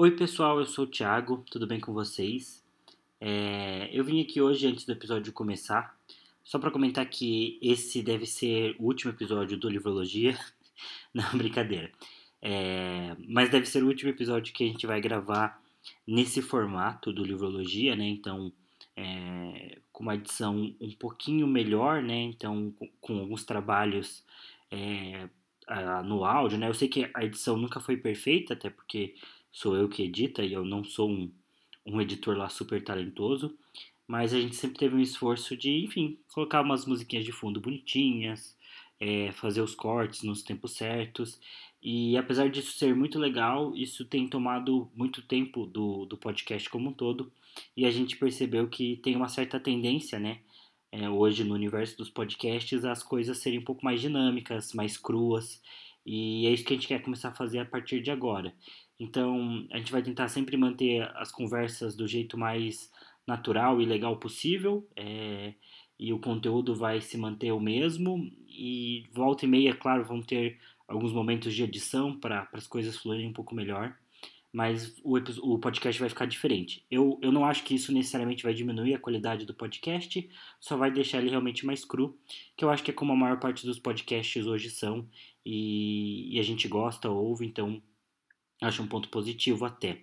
Oi, pessoal, eu sou o Thiago, tudo bem com vocês? É, eu vim aqui hoje, antes do episódio começar, só para comentar que esse deve ser o último episódio do Livrologia. Não, brincadeira. É, mas deve ser o último episódio que a gente vai gravar nesse formato do Livrologia, né? Então, é, com uma edição um pouquinho melhor, né? Então, com, com alguns trabalhos é, no áudio, né? Eu sei que a edição nunca foi perfeita, até porque sou eu que edita e eu não sou um, um editor lá super talentoso, mas a gente sempre teve um esforço de, enfim, colocar umas musiquinhas de fundo bonitinhas, é, fazer os cortes nos tempos certos. E apesar disso ser muito legal, isso tem tomado muito tempo do, do podcast como um todo. E a gente percebeu que tem uma certa tendência, né? É, hoje no universo dos podcasts, as coisas serem um pouco mais dinâmicas, mais cruas. E é isso que a gente quer começar a fazer a partir de agora. Então, a gente vai tentar sempre manter as conversas do jeito mais natural e legal possível. É, e o conteúdo vai se manter o mesmo. E volta e meia, claro, vão ter alguns momentos de edição para as coisas fluírem um pouco melhor. Mas o, o podcast vai ficar diferente. Eu, eu não acho que isso necessariamente vai diminuir a qualidade do podcast, só vai deixar ele realmente mais cru, que eu acho que é como a maior parte dos podcasts hoje são, e, e a gente gosta, ouve, então Acho um ponto positivo até.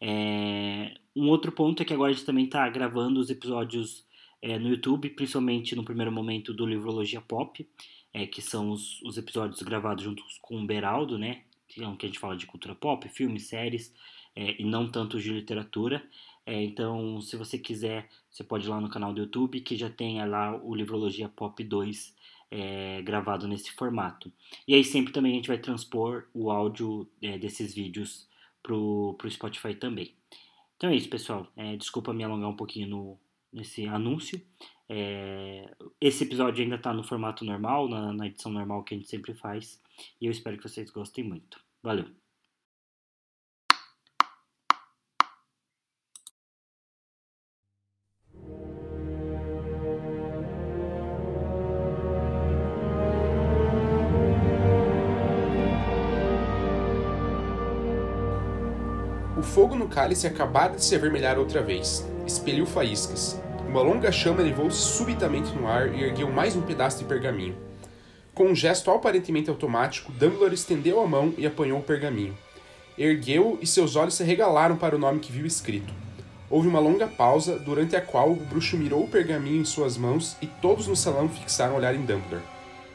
É, um outro ponto é que agora a gente também está gravando os episódios é, no YouTube, principalmente no primeiro momento do Livrologia Pop, é, que são os, os, episódios gravados juntos com o Beraldo, né? Que, é que a gente fala de cultura pop, filmes, séries, é, e não tanto de literatura. É, então, se você quiser, você pode ir lá no canal do YouTube, que já tem lá o Livrologia Pop 2 é, gravado nesse formato. E aí sempre também a gente vai transpor o áudio é, desses vídeos pro, pro Spotify também. Então é isso, pessoal. É, desculpa me alongar um pouquinho no, nesse anúncio. É, esse episódio ainda está no formato normal, na, na edição normal que a gente sempre faz. E eu espero que vocês gostem muito. Valeu! Fogo no cálice acabara de se avermelhar outra vez. Expeliu faíscas. Uma longa chama elevou-se subitamente no ar e ergueu mais um pedaço de pergaminho. Com um gesto aparentemente automático, Dumbledore estendeu a mão e apanhou o pergaminho. Ergueu-o e seus olhos se regalaram para o nome que viu escrito. Houve uma longa pausa, durante a qual o bruxo mirou o pergaminho em suas mãos e todos no salão fixaram o olhar em Dumbledore.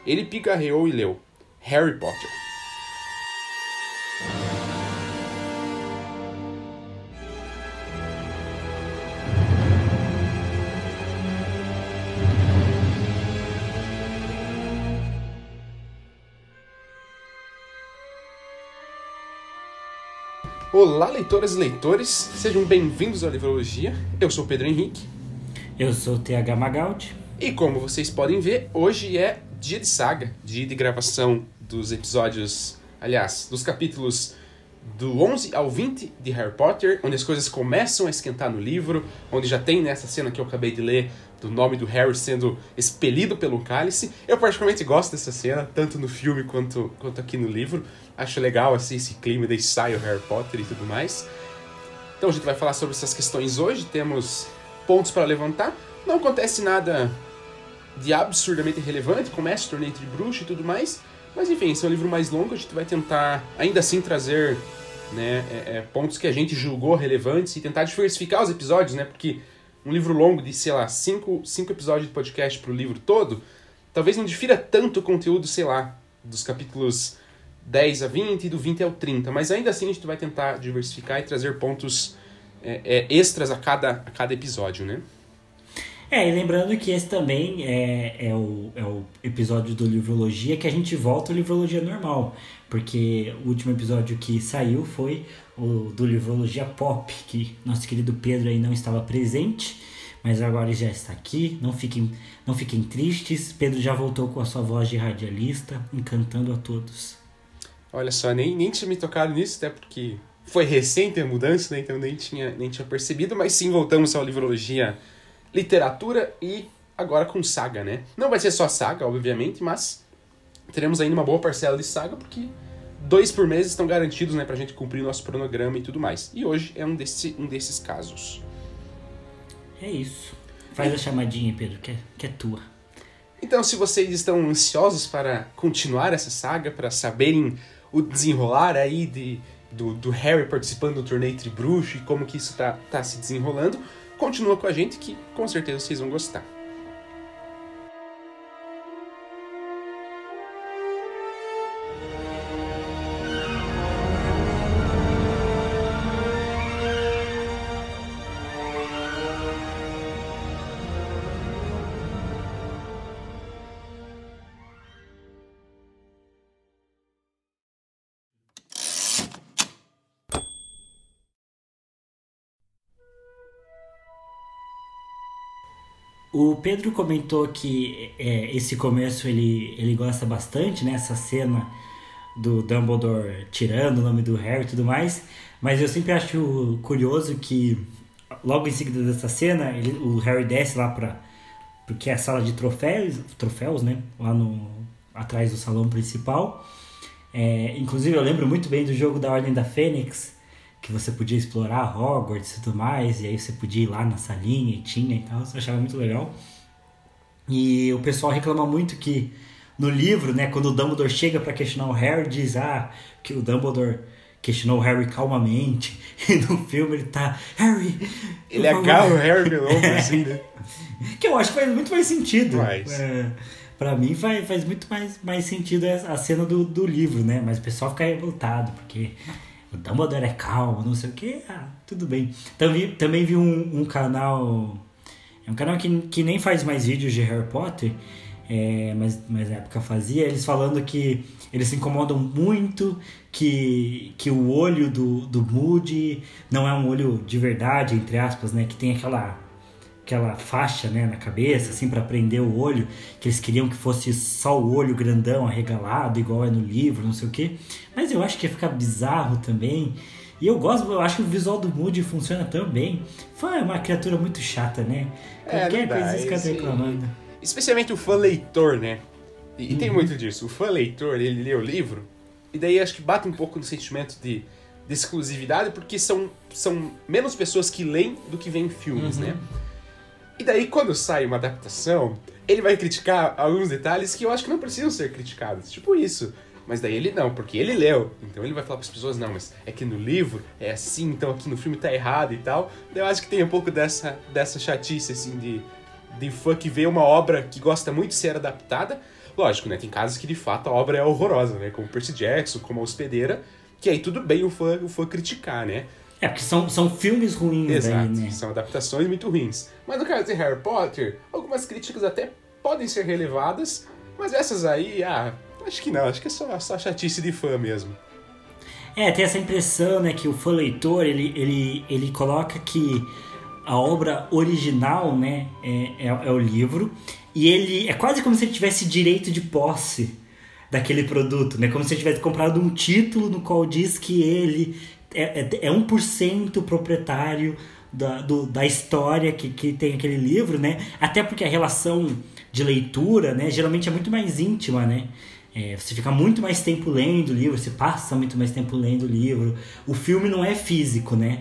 Ele pigarreou e leu: Harry Potter. Olá, leitoras e leitores, sejam bem-vindos à Livrologia. Eu sou Pedro Henrique. Eu sou o TH Magaldi. E como vocês podem ver, hoje é dia de saga, dia de gravação dos episódios, aliás, dos capítulos do 11 ao 20 de Harry Potter, onde as coisas começam a esquentar no livro, onde já tem nessa cena que eu acabei de ler do nome do Harry sendo expelido pelo cálice. Eu particularmente gosto dessa cena, tanto no filme quanto, quanto aqui no livro. Acho legal assim, esse clima de ensaio Harry Potter e tudo mais. Então a gente vai falar sobre essas questões hoje, temos pontos para levantar. Não acontece nada de absurdamente relevante, começa o torneio entre bruxos e tudo mais. Mas enfim, esse é um livro mais longo, a gente vai tentar ainda assim trazer né, é, é, pontos que a gente julgou relevantes e tentar diversificar os episódios, né? Porque um livro longo de, sei lá, cinco, cinco episódios de podcast para o livro todo, talvez não difira tanto o conteúdo, sei lá, dos capítulos 10 a 20 e do 20 ao 30, mas ainda assim a gente vai tentar diversificar e trazer pontos é, é, extras a cada, a cada episódio, né? É, e lembrando que esse também é, é, o, é o episódio do Livrologia que a gente volta ao Livrologia normal, porque o último episódio que saiu foi o do Livrologia Pop, que nosso querido Pedro aí não estava presente, mas agora já está aqui. Não fiquem, não fiquem tristes, Pedro já voltou com a sua voz de radialista, encantando a todos. Olha só, nem, nem tinha me tocado nisso, até porque foi recente a mudança, né? então nem tinha, nem tinha percebido, mas sim voltamos ao Livrologia Literatura e agora com saga, né? Não vai ser só saga, obviamente, mas teremos ainda uma boa parcela de saga, porque dois por mês estão garantidos, né, pra gente cumprir nosso cronograma e tudo mais. E hoje é um, desse, um desses casos. É isso. Faz a chamadinha, Pedro, que é, que é tua. Então, se vocês estão ansiosos para continuar essa saga, para saberem o desenrolar aí de, do, do Harry participando do torneio Tribruxo e como que isso tá, tá se desenrolando, continua com a gente que com certeza vocês vão gostar. O Pedro comentou que é, esse começo ele, ele gosta bastante, né? Essa cena do Dumbledore tirando o nome do Harry e tudo mais. Mas eu sempre acho curioso que logo em seguida dessa cena, ele, o Harry desce lá para porque é a sala de troféus, troféus, né? Lá no atrás do salão principal. É, inclusive eu lembro muito bem do jogo da Ordem da Fênix, que você podia explorar Hogwarts e tudo mais, e aí você podia ir lá na salinha e tinha e tal, eu achava muito legal. E o pessoal reclama muito que no livro, né, quando o Dumbledore chega para questionar o Harry, diz ah, que o Dumbledore questionou o Harry calmamente, e no filme ele tá, Harry. Ele agarra o Harry pelo ombro, assim, né? que eu acho que faz muito mais sentido. Mas... É, pra mim faz, faz muito mais, mais sentido a cena do, do livro, né? Mas o pessoal fica revoltado, porque o Dumbledore é calmo, não sei o que, ah, tudo bem. Também, também vi um, um canal, é um canal que, que nem faz mais vídeos de Harry Potter, é, mas, mas na época fazia, eles falando que eles se incomodam muito que, que o olho do, do Moody não é um olho de verdade, entre aspas, né? Que tem aquela aquela faixa né, na cabeça, assim, para prender o olho, que eles queriam que fosse só o olho grandão, arregalado, igual é no livro, não sei o quê. Mas eu acho que ia ficar bizarro também. E eu gosto, eu acho que o visual do Moody funciona tão bem. Fã é uma criatura muito chata, né? É, Qualquer é, coisa fica reclamando. Especialmente o fã leitor, né? E, e uhum. tem muito disso. O fã leitor, ele lê o livro, e daí acho que bate um pouco no sentimento de, de exclusividade, porque são, são menos pessoas que leem do que veem filmes, uhum. né? E daí, quando sai uma adaptação, ele vai criticar alguns detalhes que eu acho que não precisam ser criticados. Tipo isso. Mas daí ele não, porque ele leu. Então ele vai falar para as pessoas, não, mas é que no livro é assim, então aqui no filme tá errado e tal. Eu acho que tem um pouco dessa, dessa chatice, assim, de, de fã que vê uma obra que gosta muito de ser adaptada. Lógico, né? Tem casos que de fato a obra é horrorosa, né? Como Percy Jackson, como A Hospedeira, que aí tudo bem o fã, o fã criticar, né? É, porque são, são filmes ruins Exato, aí, né? são adaptações muito ruins. Mas no caso de Harry Potter, algumas críticas até podem ser relevadas, mas essas aí, ah, acho que não, acho que é só, só chatice de fã mesmo. É, tem essa impressão, né, que o fã leitor, ele, ele, ele coloca que a obra original, né, é, é, é o livro, e ele é quase como se ele tivesse direito de posse daquele produto, né? Como se ele tivesse comprado um título no qual diz que ele é, é, é 1% proprietário da, do, da história que, que tem aquele livro, né? Até porque a relação de leitura, né, geralmente é muito mais íntima, né? É, você fica muito mais tempo lendo o livro, você passa muito mais tempo lendo o livro. O filme não é físico, né?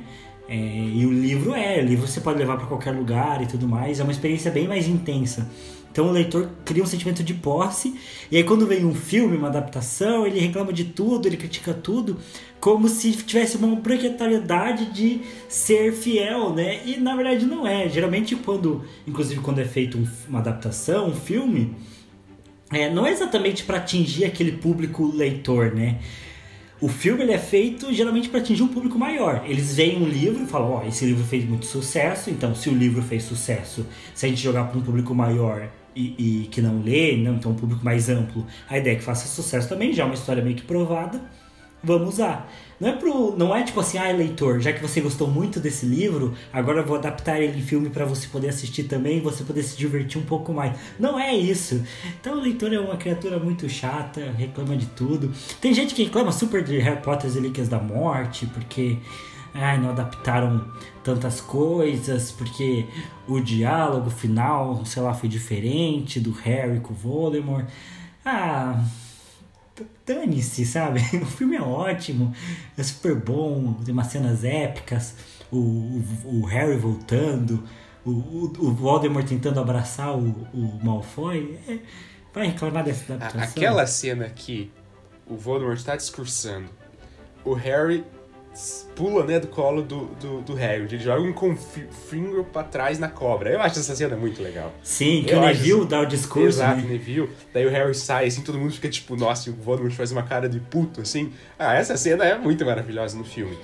É, e o livro é, o livro você pode levar para qualquer lugar e tudo mais, é uma experiência bem mais intensa. Então o leitor cria um sentimento de posse, e aí quando vem um filme, uma adaptação, ele reclama de tudo, ele critica tudo, como se tivesse uma obrigatoriedade de ser fiel, né? E na verdade não é. Geralmente quando, inclusive quando é feito uma adaptação, um filme, é, não é exatamente para atingir aquele público leitor, né? O filme ele é feito geralmente para atingir um público maior. Eles veem um livro e falam: Ó, oh, esse livro fez muito sucesso, então se o livro fez sucesso, se a gente jogar para um público maior e, e, que não lê, não, então um público mais amplo, a ideia é que faça sucesso também, já é uma história meio que provada vamos usar. Não é, pro, não é tipo assim, ah, leitor, já que você gostou muito desse livro, agora eu vou adaptar ele em filme para você poder assistir também e você poder se divertir um pouco mais. Não é isso. Então o leitor é uma criatura muito chata, reclama de tudo. Tem gente que reclama super de Harry Potter e Relíquias da Morte, porque ai, não adaptaram tantas coisas, porque o diálogo final, sei lá, foi diferente do Harry com o Voldemort. Ah, dane-se, sabe? O filme é ótimo, é super bom, tem umas cenas épicas, o, o, o Harry voltando, o, o, o, Voldemort tentando abraçar o, o Malfoy. É, vai reclamar dessa adaptação? Aquela cena que o Voldemort está discursando, o Harry pula né, do colo do, do, do Harry. Ele joga um confringo pra trás na cobra. Eu acho essa cena muito legal. Sim, que eu o Neville dá o discurso. Exato, né? Neville. Daí o Harry sai, assim, todo mundo fica tipo, nossa, e o Voldemort faz uma cara de puto, assim. Ah, essa cena é muito maravilhosa no filme.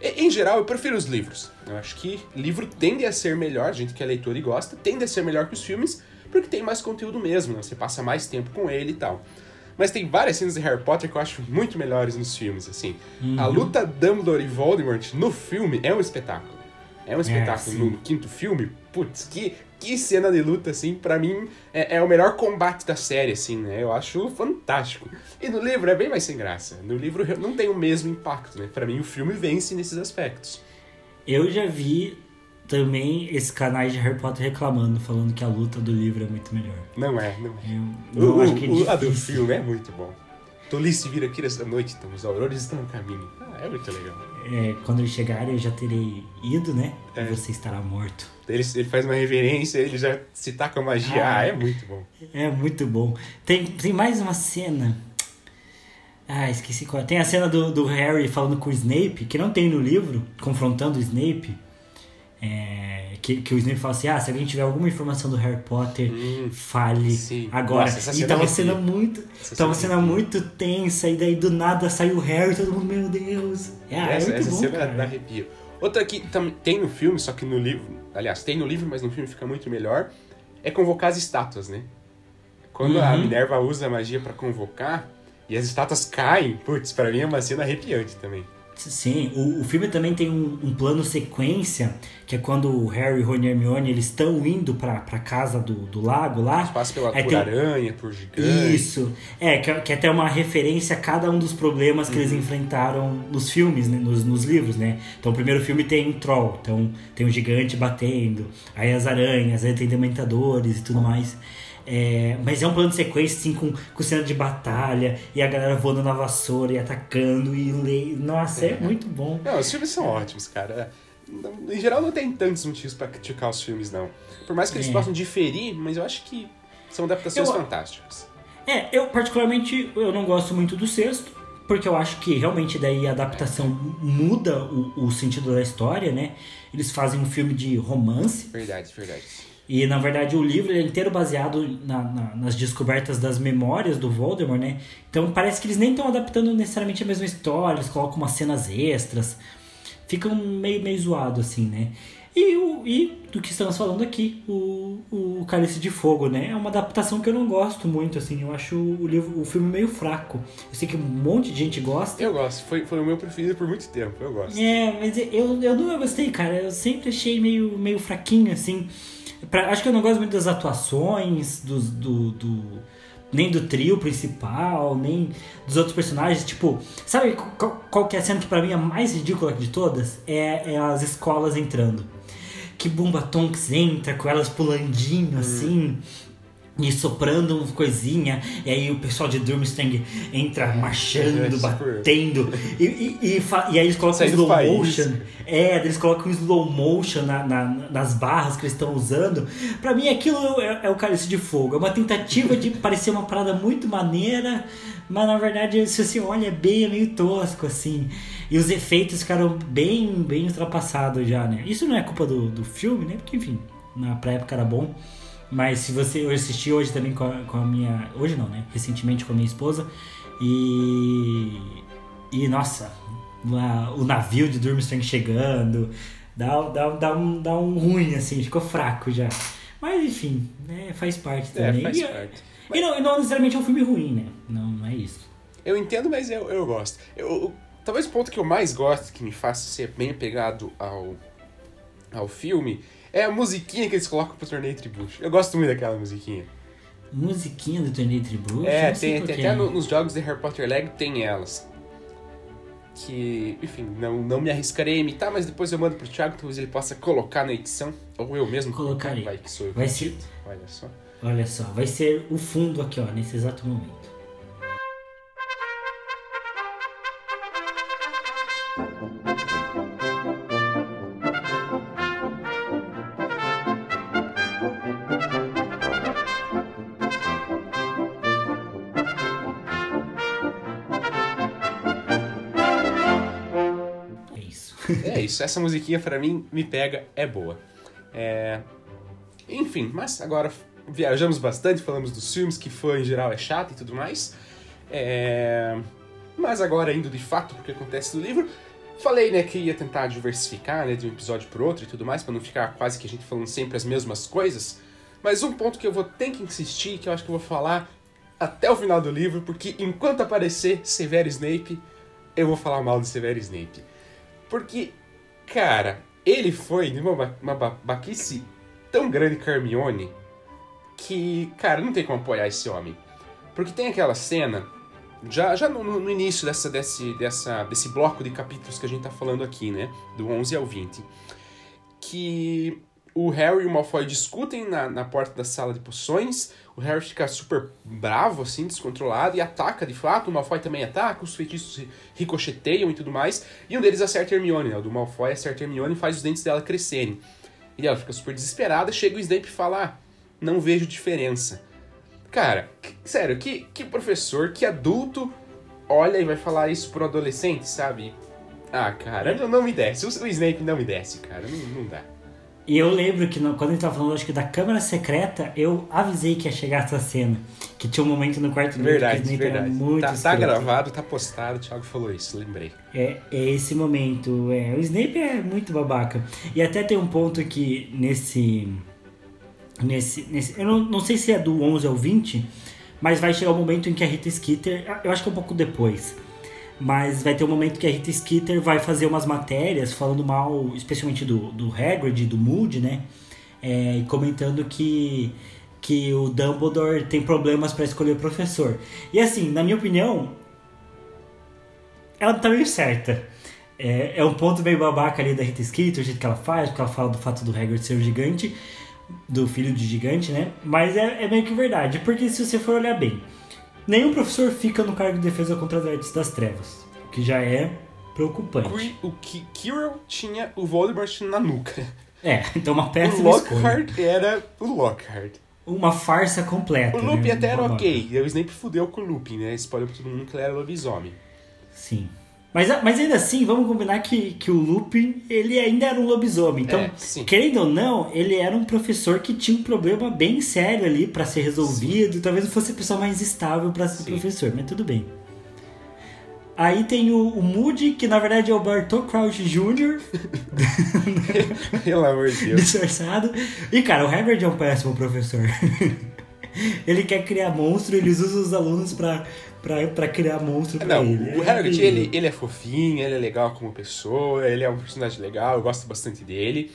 E, em geral, eu prefiro os livros. Eu acho que livro tende a ser melhor, a gente que é leitor e gosta, tende a ser melhor que os filmes, porque tem mais conteúdo mesmo, né? Você passa mais tempo com ele e tal. Mas tem várias cenas de Harry Potter que eu acho muito melhores nos filmes, assim. Uhum. A luta Dumbledore e Voldemort no filme é um espetáculo. É um espetáculo. É, no quinto filme, putz, que, que cena de luta, assim, para mim é, é, o melhor combate da série, assim, né? Eu acho fantástico. E no livro é bem mais sem graça. No livro não tem o mesmo impacto, né? Pra mim o filme vence nesses aspectos. Eu já vi também esses canais de Harry Potter reclamando, falando que a luta do livro é muito melhor. Não é, não é. Eu, o, acho que é o, a do filme é muito bom. Tolice vir aqui nessa noite, então os aurores estão no caminho. Ah, é muito legal. É, quando ele chegar, eu já terei ido, né? É. E você estará morto. Ele, ele faz uma reverência, ele já se taca a magia. Ah, ah, é muito bom. É muito bom. Tem, tem mais uma cena. Ah, esqueci qual. Tem a cena do, do Harry falando com o Snape, que não tem no livro, confrontando o Snape. É, que, que o Snape fala assim: ah, se alguém tiver alguma informação do Harry Potter, hum, fale sim. agora. Nossa, e tava sendo muito. Essa tava sendo muito tensa, e daí do nada saiu o Harry e todo mundo, meu Deus. É, é essa, é essa bom, cena cara. dá arrepio. Outra que tem no filme, só que no livro. Aliás, tem no livro, mas no filme fica muito melhor. É convocar as estátuas, né? Quando uhum. a Minerva usa a magia para convocar e as estátuas caem, putz, pra mim é uma cena arrepiante também. Sim, o, o filme também tem um, um, plano sequência, que é quando o Harry, Ron e Hermione eles estão indo pra, pra casa do, do lago lá. Eles passam pela, é, por tem... aranha, por gigante. Isso, é, que, que é até uma referência a cada um dos problemas que uhum. eles enfrentaram nos filmes, né, nos, nos livros, né? Então o primeiro filme tem um troll, então tem um gigante batendo, aí as aranhas, aí tem dementadores e tudo mais. É, mas é um plano de sequência, assim, com, com cena de batalha, e a galera voando na vassoura e atacando, e. Nossa, é, é muito bom. Não, os filmes são ótimos, cara. Em geral, não tem tantos motivos para criticar os filmes, não. Por mais que eles é. possam diferir, mas eu acho que são adaptações eu, fantásticas. É, eu particularmente eu não gosto muito do sexto, porque eu acho que realmente daí a adaptação muda o, o sentido da história, né? Eles fazem um filme de romance. Verdade, verdade. E na verdade o livro é inteiro baseado na, na, nas descobertas das memórias do Voldemort, né? Então parece que eles nem estão adaptando necessariamente a mesma história, eles colocam umas cenas extras. Ficam meio, meio zoado assim, né? E, o, e do que estamos falando aqui, o, o Cálice de Fogo, né? É uma adaptação que eu não gosto muito, assim. Eu acho o, livro, o filme meio fraco. Eu sei que um monte de gente gosta. Eu gosto. Foi, foi o meu preferido por muito tempo. Eu gosto. É, mas eu, eu não gostei, cara. Eu sempre achei meio, meio fraquinho, assim. Pra, acho que eu não gosto muito das atuações, do, do, do, nem do trio principal, nem dos outros personagens. Tipo, sabe qual, qual que é a cena que pra mim é a mais ridícula de todas? É, é as escolas entrando. Que Bumba Tonks entra com elas pulandinho, hum. assim e soprando uma coisinha, e aí o pessoal de Durmstrang entra marchando, é, batendo, e, e, e, e, aí eles colocam slow motion, é, eles colocam slow motion na, na, nas barras que eles estão usando. Pra mim aquilo é, é o cálice de fogo, é uma tentativa de parecer uma parada muito maneira, mas na verdade, se você olha, é bem é meio tosco, assim. E os efeitos ficaram bem, bem ultrapassados já, né? Isso não é culpa do, do filme, né? Porque, enfim, na época era bom. Mas se você. Eu assisti hoje também com a, com a minha. Hoje não, né? Recentemente com a minha esposa. E. E nossa, o navio de Durmstrang chegando. Dá, dá, dá, um, dá um ruim, assim, ficou fraco já. Mas enfim, né, faz parte é, também. É, faz e, parte. E não, não necessariamente é um filme ruim, né? Não, não é isso. Eu entendo, mas eu, eu gosto. Eu, talvez o ponto que eu mais gosto, que me faça ser bem apegado ao, ao filme, é a musiquinha que eles colocam pro torneio Tribucho. Eu gosto muito daquela musiquinha. Musiquinha do torneio Tribucho? É, tem, tem até no, nos jogos de Harry Potter Lego tem elas. Que, enfim, não, não me arriscarei a imitar, mas depois eu mando pro Thiago, talvez ele possa colocar na edição. Ou eu mesmo. Colocarei. Vai que sou eu. Vai ser... Olha só. Olha só, vai ser o fundo aqui, ó, nesse exato momento. Isso, essa musiquinha pra mim me pega, é boa. É... Enfim, mas agora viajamos bastante, falamos dos filmes, que fã em geral é chato e tudo mais. É... Mas agora indo de fato pro que acontece no livro, falei né, que ia tentar diversificar né, de um episódio pro outro e tudo mais, para não ficar quase que a gente falando sempre as mesmas coisas. Mas um ponto que eu vou ter que insistir, que eu acho que eu vou falar até o final do livro, porque enquanto aparecer Severo Snape, eu vou falar mal de Severo Snape. Porque, cara, ele foi de uma, uma baquice tão grande com Hermione que, cara, não tem como apoiar esse homem. Porque tem aquela cena, já, já no, no início dessa, desse, dessa, desse bloco de capítulos que a gente tá falando aqui, né? Do 11 ao 20. Que o Harry e o Malfoy discutem na, na porta da sala de poções. O Harry fica super bravo, assim, descontrolado, e ataca de fato. O Malfoy também ataca, os feitiços ricocheteiam e tudo mais. E um deles acerta Hermione, né? O do Malfoy acerta Hermione e faz os dentes dela crescerem. E ela fica super desesperada. Chega o Snape e fala: ah, Não vejo diferença. Cara, que, sério, que, que professor, que adulto olha e vai falar isso pro adolescente, sabe? Ah, cara, não, não me desce. O, o Snape não me desce, cara. Não, não dá. E eu lembro que no, quando a gente tava falando, acho que da câmera secreta, eu avisei que ia chegar essa cena. Que tinha um momento no quarto do verdade, que verdade. era muito tá, tá gravado, tá postado, o Thiago falou isso, lembrei. É, é esse momento. É, o Snape é muito babaca. E até tem um ponto que nesse. Nesse. nesse eu não, não sei se é do 11 ao 20, mas vai chegar o um momento em que a Rita Skeeter. Eu acho que é um pouco depois mas vai ter um momento que a Rita Skeeter vai fazer umas matérias falando mal, especialmente do, do Hagrid, do Moody, né? É, comentando que, que o Dumbledore tem problemas para escolher o professor. E assim, na minha opinião, ela tá meio certa. É, é um ponto meio babaca ali da Rita Skeeter, o jeito que ela faz, porque ela fala do fato do Hagrid ser um gigante, do filho de gigante, né? Mas é, é meio que verdade, porque se você for olhar bem, Nenhum professor fica no cargo de defesa contra as artes das trevas, o que já é preocupante. O que Kirill tinha o Voldemort na nuca. É, então uma peça O Lockhart era o Lockhart. Uma farsa completa. O Lupin né? até era ok. O Snape fudeu com o Lupin, né? Spoiler pra todo mundo que ele era lobisomem. Sim. Mas, mas ainda assim, vamos combinar que, que o Lupin, ele ainda era um lobisomem. Então, é, querendo ou não, ele era um professor que tinha um problema bem sério ali para ser resolvido. Sim. Talvez não fosse a pessoa mais estável para ser sim. professor, mas tudo bem. Aí tem o, o Moody, que na verdade é o Bartol Crouch Jr. Pelo amor de Deus. Disfarçado. E cara, o Harvard é um péssimo professor. ele quer criar monstro, eles usam os alunos para pra, pra criar monstro pra Não, ele. O Hagrid, ele, ele é fofinho, ele é legal como pessoa, ele é um personagem legal, eu gosto bastante dele.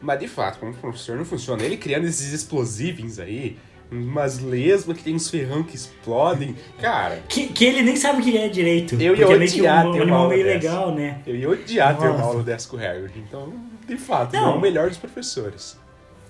Mas de fato, como professor não funciona. Ele criando esses explosivos aí, umas lesmas que tem uns ferrão que explodem. Cara. Que, que ele nem sabe o que é direito. Eu ia odiar é um, ter uma aula meio dessa. legal, né? Eu ia odiar Nossa. ter uma aula dessa com o Hagrid. Então, de fato, não. é o melhor dos professores.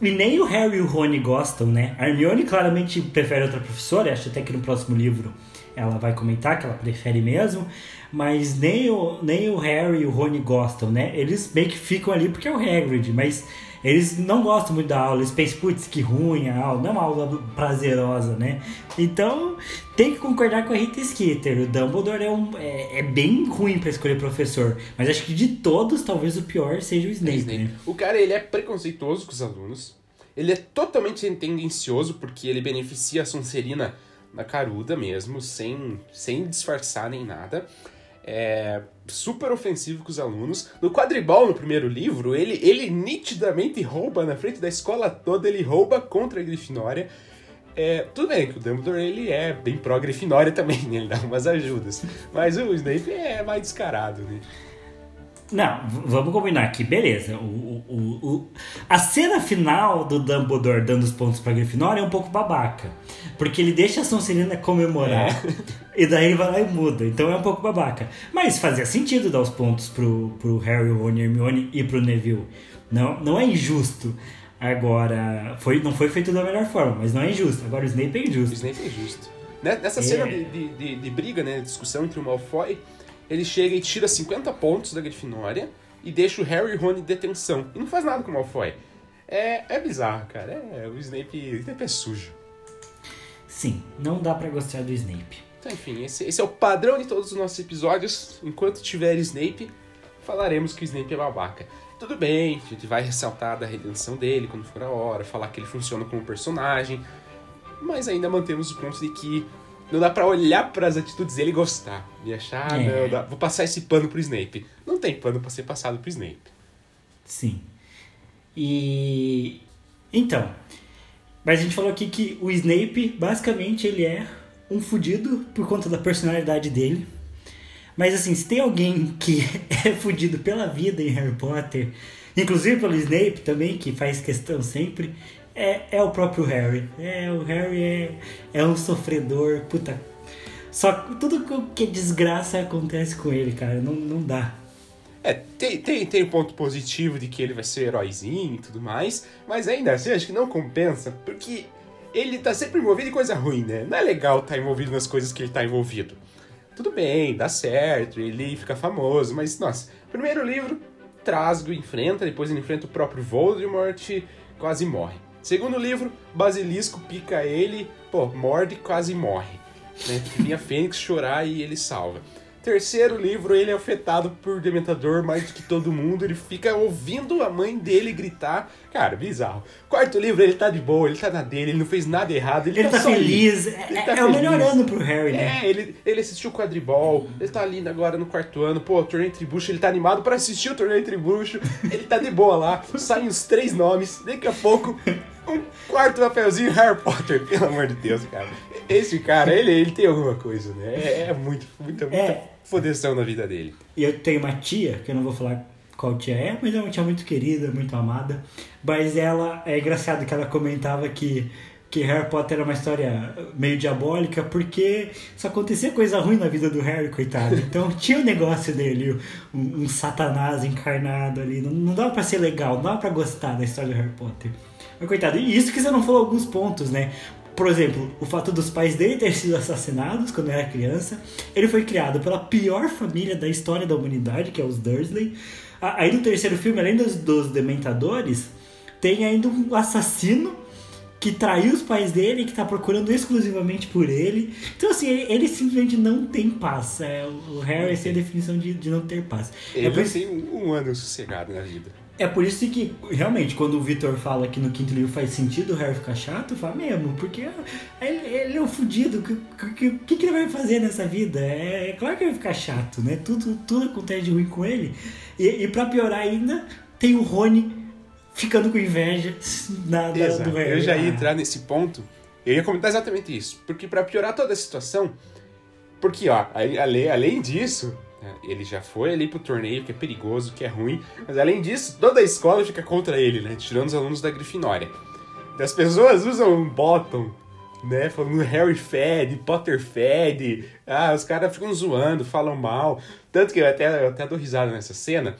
E nem o Harry e o Rony gostam, né? A Hermione claramente prefere outra professora, acho até que no próximo livro ela vai comentar que ela prefere mesmo, mas nem o, nem o Harry e o Rony gostam, né? Eles meio que ficam ali porque é o Hagrid, mas eles não gostam muito da aula, eles pensam, putz, que ruim a aula, não é uma aula prazerosa, né? Então, tem que concordar com a Rita Skeeter, o Dumbledore é, um, é, é bem ruim para escolher professor, mas acho que de todos, talvez o pior seja o Snape, é Snape. Né? O cara, ele é preconceituoso com os alunos, ele é totalmente tendencioso porque ele beneficia a Sonserina na caruda mesmo, sem, sem disfarçar nem nada. É super ofensivo com os alunos. No quadribol, no primeiro livro, ele, ele nitidamente rouba na frente da escola toda, ele rouba contra a Grifinória. É, tudo bem que o Dumbledore ele é bem pró-Grifinória também, né? ele dá umas ajudas. Mas o Snape é mais descarado, né? Não, vamos combinar aqui, beleza. O, o, o, a cena final do Dumbledore dando os pontos pra Grifinória é um pouco babaca. Porque ele deixa a Sonserina comemorar é. e daí ele vai lá e muda. Então é um pouco babaca. Mas fazia sentido dar os pontos pro, pro Harry, Rony, Hermione e pro Neville. Não, não é injusto. Agora, foi, não foi feito da melhor forma, mas não é injusto. Agora o Snape é injusto. O Snape é injusto. Né, nessa é. cena de, de, de, de briga, né, discussão entre o Malfoy ele chega e tira 50 pontos da Grifinória e deixa o Harry e Rony em detenção. E não faz nada com o Malfoy. É, é bizarro, cara. É, o Snape, o Snape é sujo. Sim, não dá para gostar do Snape. Então, enfim, esse, esse, é o padrão de todos os nossos episódios. Enquanto tiver Snape, falaremos que o Snape é babaca. Tudo bem, a gente vai ressaltar da redenção dele quando for a hora, falar que ele funciona como personagem, mas ainda mantemos o ponto de que não dá para olhar para as atitudes dele e gostar. E achar, é. não, dá, vou passar esse pano pro Snape. Não tem pano para ser passado pro Snape. Sim. E. Então. Mas a gente falou aqui que o Snape, basicamente, ele é um fudido por conta da personalidade dele. Mas assim, se tem alguém que é fudido pela vida em Harry Potter, inclusive pelo Snape também, que faz questão sempre, é, é o próprio Harry. É, o Harry é, é um sofredor, puta. Só tudo que é desgraça acontece com ele, cara. Não, não dá. É, tem, tem, tem um ponto positivo de que ele vai ser heróizinho e tudo mais, mas ainda assim acho que não compensa, porque ele tá sempre envolvido em coisa ruim, né? Não é legal estar tá envolvido nas coisas que ele tá envolvido. Tudo bem, dá certo, ele fica famoso, mas, nossa, primeiro livro, Trasgo enfrenta, depois ele enfrenta o próprio Voldemort quase morre. Segundo livro, Basilisco pica ele, pô, morde e quase morre. Né? Vinha Fênix chorar e ele salva. Terceiro livro, ele é afetado por Dementador mais do que todo mundo. Ele fica ouvindo a mãe dele gritar. Cara, bizarro. Quarto livro, ele tá de boa, ele tá na dele, ele não fez nada errado. Ele, ele tá, tá feliz. Ele é, tá é feliz. o melhor ano pro Harry, né? É, ele, ele assistiu o quadribol, ele tá ali agora no quarto ano. Pô, o torneio Tribucho, ele tá animado para assistir o torneio Tribucho. Ele tá de boa lá. Saem os três nomes. Daqui a pouco, um quarto papelzinho Harry Potter. Pelo amor de Deus, cara. Esse cara, ele, ele tem alguma coisa, né? É, é muito, muito, muito. É fodeção na vida dele. E eu tenho uma tia, que eu não vou falar qual tia é, mas é uma tia muito querida, muito amada. Mas ela, é engraçado que ela comentava que, que Harry Potter era uma história meio diabólica, porque só acontecia coisa ruim na vida do Harry, coitado. Então tinha o um negócio dele, um, um, satanás encarnado ali. Não, não dava pra ser legal, não dava pra gostar da história do Harry Potter. Mas coitado, e isso que você não falou alguns pontos, né? Por exemplo, o fato dos pais dele terem sido assassinados quando era criança. Ele foi criado pela pior família da história da humanidade, que é os Dursley. Aí no terceiro filme, além dos, dos Dementadores, tem ainda um assassino que traiu os pais dele, que tá procurando exclusivamente por ele. Então, assim, ele, ele simplesmente não tem paz. É, o Harry é a definição de, de não ter paz. Ele é por... tem um, um ano sossegado na vida. É por isso que, realmente, quando o Victor fala que no quinto livro faz sentido o Harry ficar chato, fala mesmo, porque ele, ele é um fudido. O que, que, que, ele vai fazer nessa vida? É, é, claro que ele vai ficar chato, né? Tudo, tudo acontece de ruim com ele. E, e pra piorar ainda, tem o Rony ficando com inveja na, na do Harry. Eu já ia entrar nesse ponto. Eu ia comentar exatamente isso. Porque para piorar toda a situação. Porque, ó, além, além disso? Ele já foi ali pro torneio, que é perigoso, que é ruim. Mas além disso, toda a escola fica contra ele, né? Tirando os alunos da Grifinória. As pessoas usam bottom, né? Falando Harry fed, Potter fed. Ah, os caras ficam zoando, falam mal. Tanto que eu até, eu até dou risada nessa cena.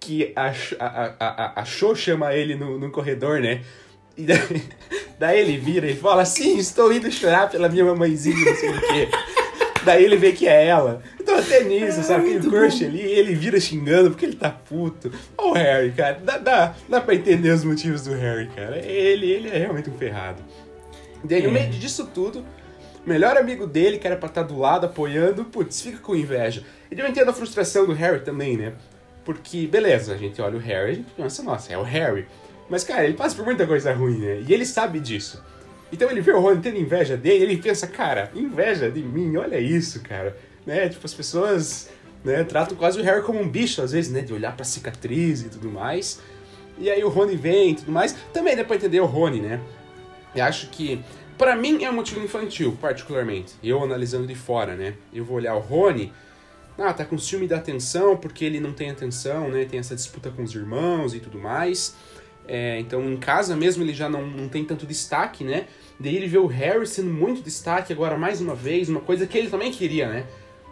Que a, a, a, a Show chama ele no, no corredor, né? E daí, daí ele vira e fala: Sim, estou indo chorar pela minha mamãezinha, não sei o quê. Daí ele vê que é ela. Então até nisso, é, sabe? Aquele crush ali, ele vira xingando porque ele tá puto. Olha o Harry, cara. Dá, dá, dá pra entender os motivos do Harry, cara. Ele, ele é realmente um ferrado. Daí, no é. meio disso tudo, melhor amigo dele, que era pra estar do lado apoiando, putz, fica com inveja. E eu entendo a frustração do Harry também, né? Porque, beleza, a gente olha o Harry e a gente pensa, nossa, é o Harry. Mas, cara, ele passa por muita coisa ruim, né? E ele sabe disso. Então ele vê o Rony tendo inveja dele, ele pensa, cara, inveja de mim, olha isso, cara. Né? Tipo, as pessoas né, tratam quase o Harry como um bicho, às vezes, né? De olhar pra cicatriz e tudo mais. E aí o Rony vem e tudo mais. Também dá pra entender o Rony, né? Eu acho que, para mim, é um motivo infantil, particularmente. Eu analisando de fora, né? Eu vou olhar o Rony, ah, tá com ciúme da atenção, porque ele não tem atenção, né? Tem essa disputa com os irmãos e tudo mais. É, então em casa mesmo ele já não, não tem tanto destaque, né? Daí ele vê o Harry sendo muito destaque agora mais uma vez, uma coisa que ele também queria, né?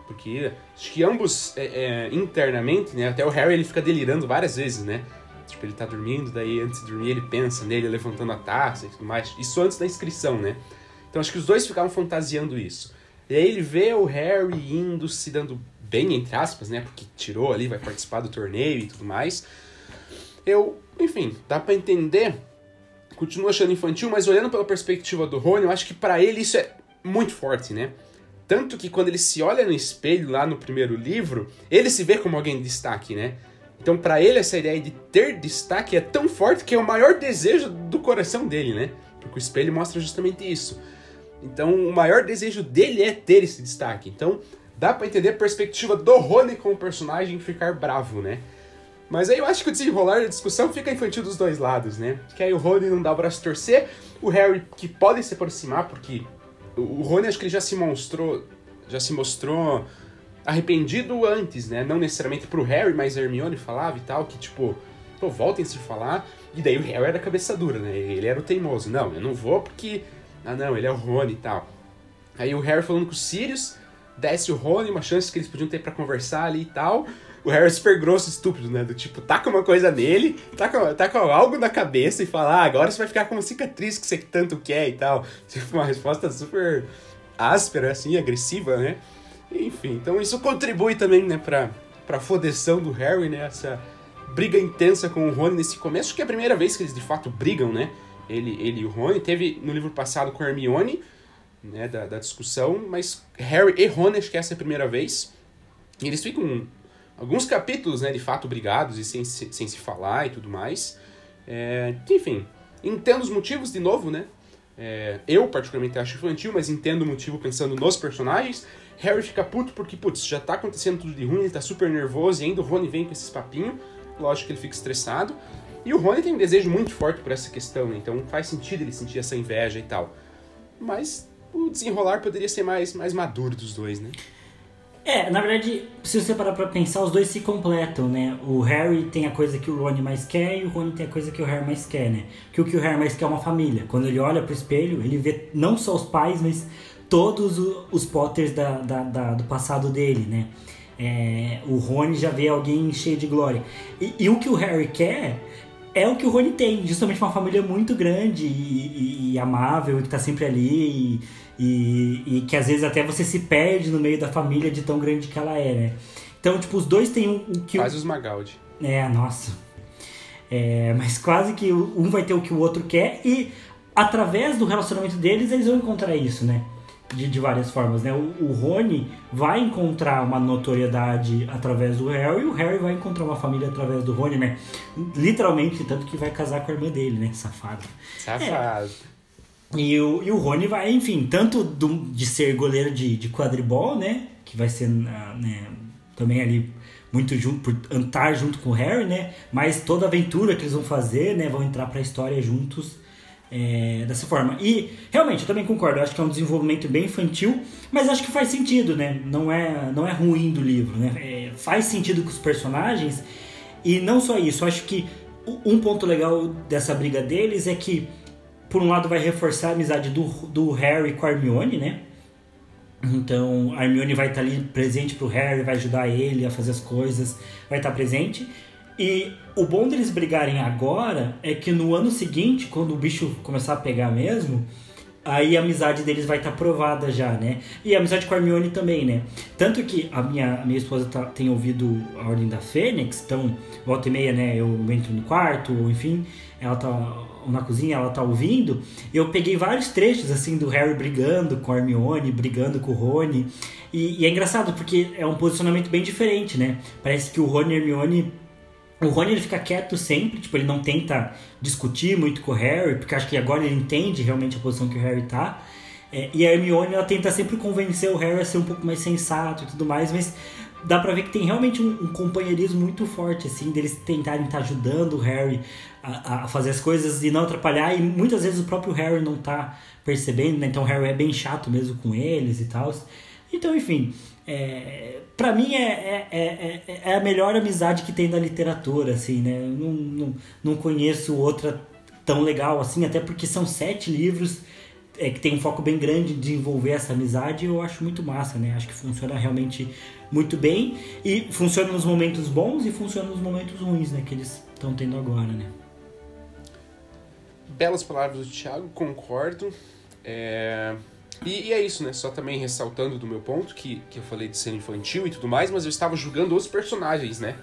Porque acho que ambos é, é, internamente, né? Até o Harry ele fica delirando várias vezes, né? Tipo, ele tá dormindo, daí antes de dormir ele pensa nele levantando a taça e tudo mais. Isso antes da inscrição, né? Então acho que os dois ficavam fantasiando isso. E aí ele vê o Harry indo, se dando bem, entre aspas, né? Porque tirou ali, vai participar do torneio e tudo mais. Eu enfim, dá para entender. Continua achando infantil, mas olhando pela perspectiva do Rony, eu acho que para ele isso é muito forte, né? Tanto que quando ele se olha no espelho lá no primeiro livro, ele se vê como alguém de destaque, né? Então, para ele, essa ideia de ter destaque é tão forte que é o maior desejo do coração dele, né? Porque o espelho mostra justamente isso. Então, o maior desejo dele é ter esse destaque. Então, dá para entender a perspectiva do Rony como personagem ficar bravo, né? Mas aí eu acho que o desenrolar da discussão fica infantil dos dois lados, né? Que aí o Rony não dá o braço torcer, o Harry que pode se aproximar, porque o Rony acho que ele já se mostrou, já se mostrou arrependido antes, né? Não necessariamente pro Harry, mas a Hermione falava e tal, que tipo, pô, voltem se falar. E daí o Harry era cabeça dura, né? Ele era o teimoso. Não, eu não vou porque. Ah, não, ele é o Rony e tal. Aí o Harry falando com os Sirius, desce o Rony, uma chance que eles podiam ter para conversar ali e tal. O Harry é super grosso, estúpido, né? Do tipo, taca uma coisa nele, taca, taca algo na cabeça e fala, ah, agora você vai ficar com uma cicatriz que você tanto quer e tal. Tipo, uma resposta super áspera, assim, agressiva, né? Enfim, então isso contribui também, né, pra, pra fodeção do Harry, né? Essa briga intensa com o Rony nesse começo, que é a primeira vez que eles de fato brigam, né? Ele, ele e o Rony. Teve no livro passado com a Hermione, né, da, da discussão, mas Harry e Rony, acho que essa é a primeira vez. E eles ficam alguns capítulos, né, de fato brigados e sem, sem se falar e tudo mais. É, enfim, entendo os motivos, de novo, né? É, eu, particularmente, acho infantil, mas entendo o motivo pensando nos personagens. Harry fica puto porque, putz, já tá acontecendo tudo de ruim, ele tá super nervoso e ainda o Rony vem com esses papinhos. Lógico que ele fica estressado. E o Rony tem um desejo muito forte por essa questão, né? então faz sentido ele sentir essa inveja e tal. Mas o desenrolar poderia ser mais, mais maduro dos dois, né? É, na verdade, se você parar pra pensar, os dois se completam, né? O Harry tem a coisa que o Ron mais quer e o Ron tem a coisa que o Harry mais quer, né? Que o que o Harry mais quer é uma família. Quando ele olha pro espelho, ele vê não só os pais, mas todos os Potters da, da, da do passado dele, né? É, o Rony já vê alguém cheio de glória. E, e, o que o Harry quer é o que o Rony tem, justamente uma família muito grande e, e, e amável, que tá sempre ali, e, que às vezes até você se perde no meio da família de tão grande que ela é, né? Então, tipo, os dois têm o que. Quase os Magaldi. É, nossa. É, mas quase que um vai ter o que o outro quer, e através do relacionamento deles, eles vão encontrar isso, né? de, de várias formas, né? O, o Rony vai encontrar uma notoriedade através do Harry e o Harry vai encontrar uma família através do Rony, né? Literalmente, tanto que vai casar com a irmã dele, né? Safado. Safado. É. E o, e o Rony vai, enfim, tanto do, de ser goleiro de, de quadribol, né? Que vai ser né, também ali muito junto, por estar junto com o Harry, né? Mas toda aventura que eles vão fazer, né? Vão entrar pra história juntos é, dessa forma. E realmente, eu também concordo, eu acho que é um desenvolvimento bem infantil, mas acho que faz sentido, né? Não é, não é ruim do livro, né? É, faz sentido com os personagens. E não só isso, acho que um ponto legal dessa briga deles é que, por um lado, vai reforçar a amizade do, do Harry com a Hermione, né? Então a Hermione vai estar ali presente pro Harry, vai ajudar ele a fazer as coisas, vai estar presente. E o bom deles brigarem agora é que no ano seguinte, quando o bicho começar a pegar mesmo, aí a amizade deles vai estar tá provada já, né? E a amizade com a Hermione também, né? Tanto que a minha, a minha esposa tá, tem ouvido a Ordem da Fênix, então volta e meia, né? Eu entro no quarto, ou enfim, ela tá na cozinha, ela tá ouvindo. Eu peguei vários trechos, assim, do Harry brigando com a Hermione, brigando com o Rony. E, e é engraçado, porque é um posicionamento bem diferente, né? Parece que o Rony e a Hermione o Rony ele fica quieto sempre, tipo, ele não tenta discutir muito com o Harry, porque acho que agora ele entende realmente a posição que o Harry tá. É, e a Hermione ela tenta sempre convencer o Harry a ser um pouco mais sensato e tudo mais, mas dá pra ver que tem realmente um, um companheirismo muito forte, assim, deles tentarem estar tá ajudando o Harry a, a, fazer as coisas e não atrapalhar, e muitas vezes o próprio Harry não tá percebendo, né? Então o Harry é bem chato mesmo com eles e tal. Então, enfim, é, para mim é, é, é, é, a melhor amizade que tem da literatura, assim, né? Não, não, não conheço outra tão legal assim, até porque são sete livros é, que tem um foco bem grande em desenvolver essa amizade e eu acho muito massa, né? Acho que funciona realmente muito bem e funciona nos momentos bons e funciona nos momentos ruins, né? Que eles estão tendo agora, né? Belas palavras do Thiago, concordo. É... E, e, é isso, né? Só também ressaltando do meu ponto, que, que eu falei de ser infantil e tudo mais, mas eu estava julgando os personagens, né?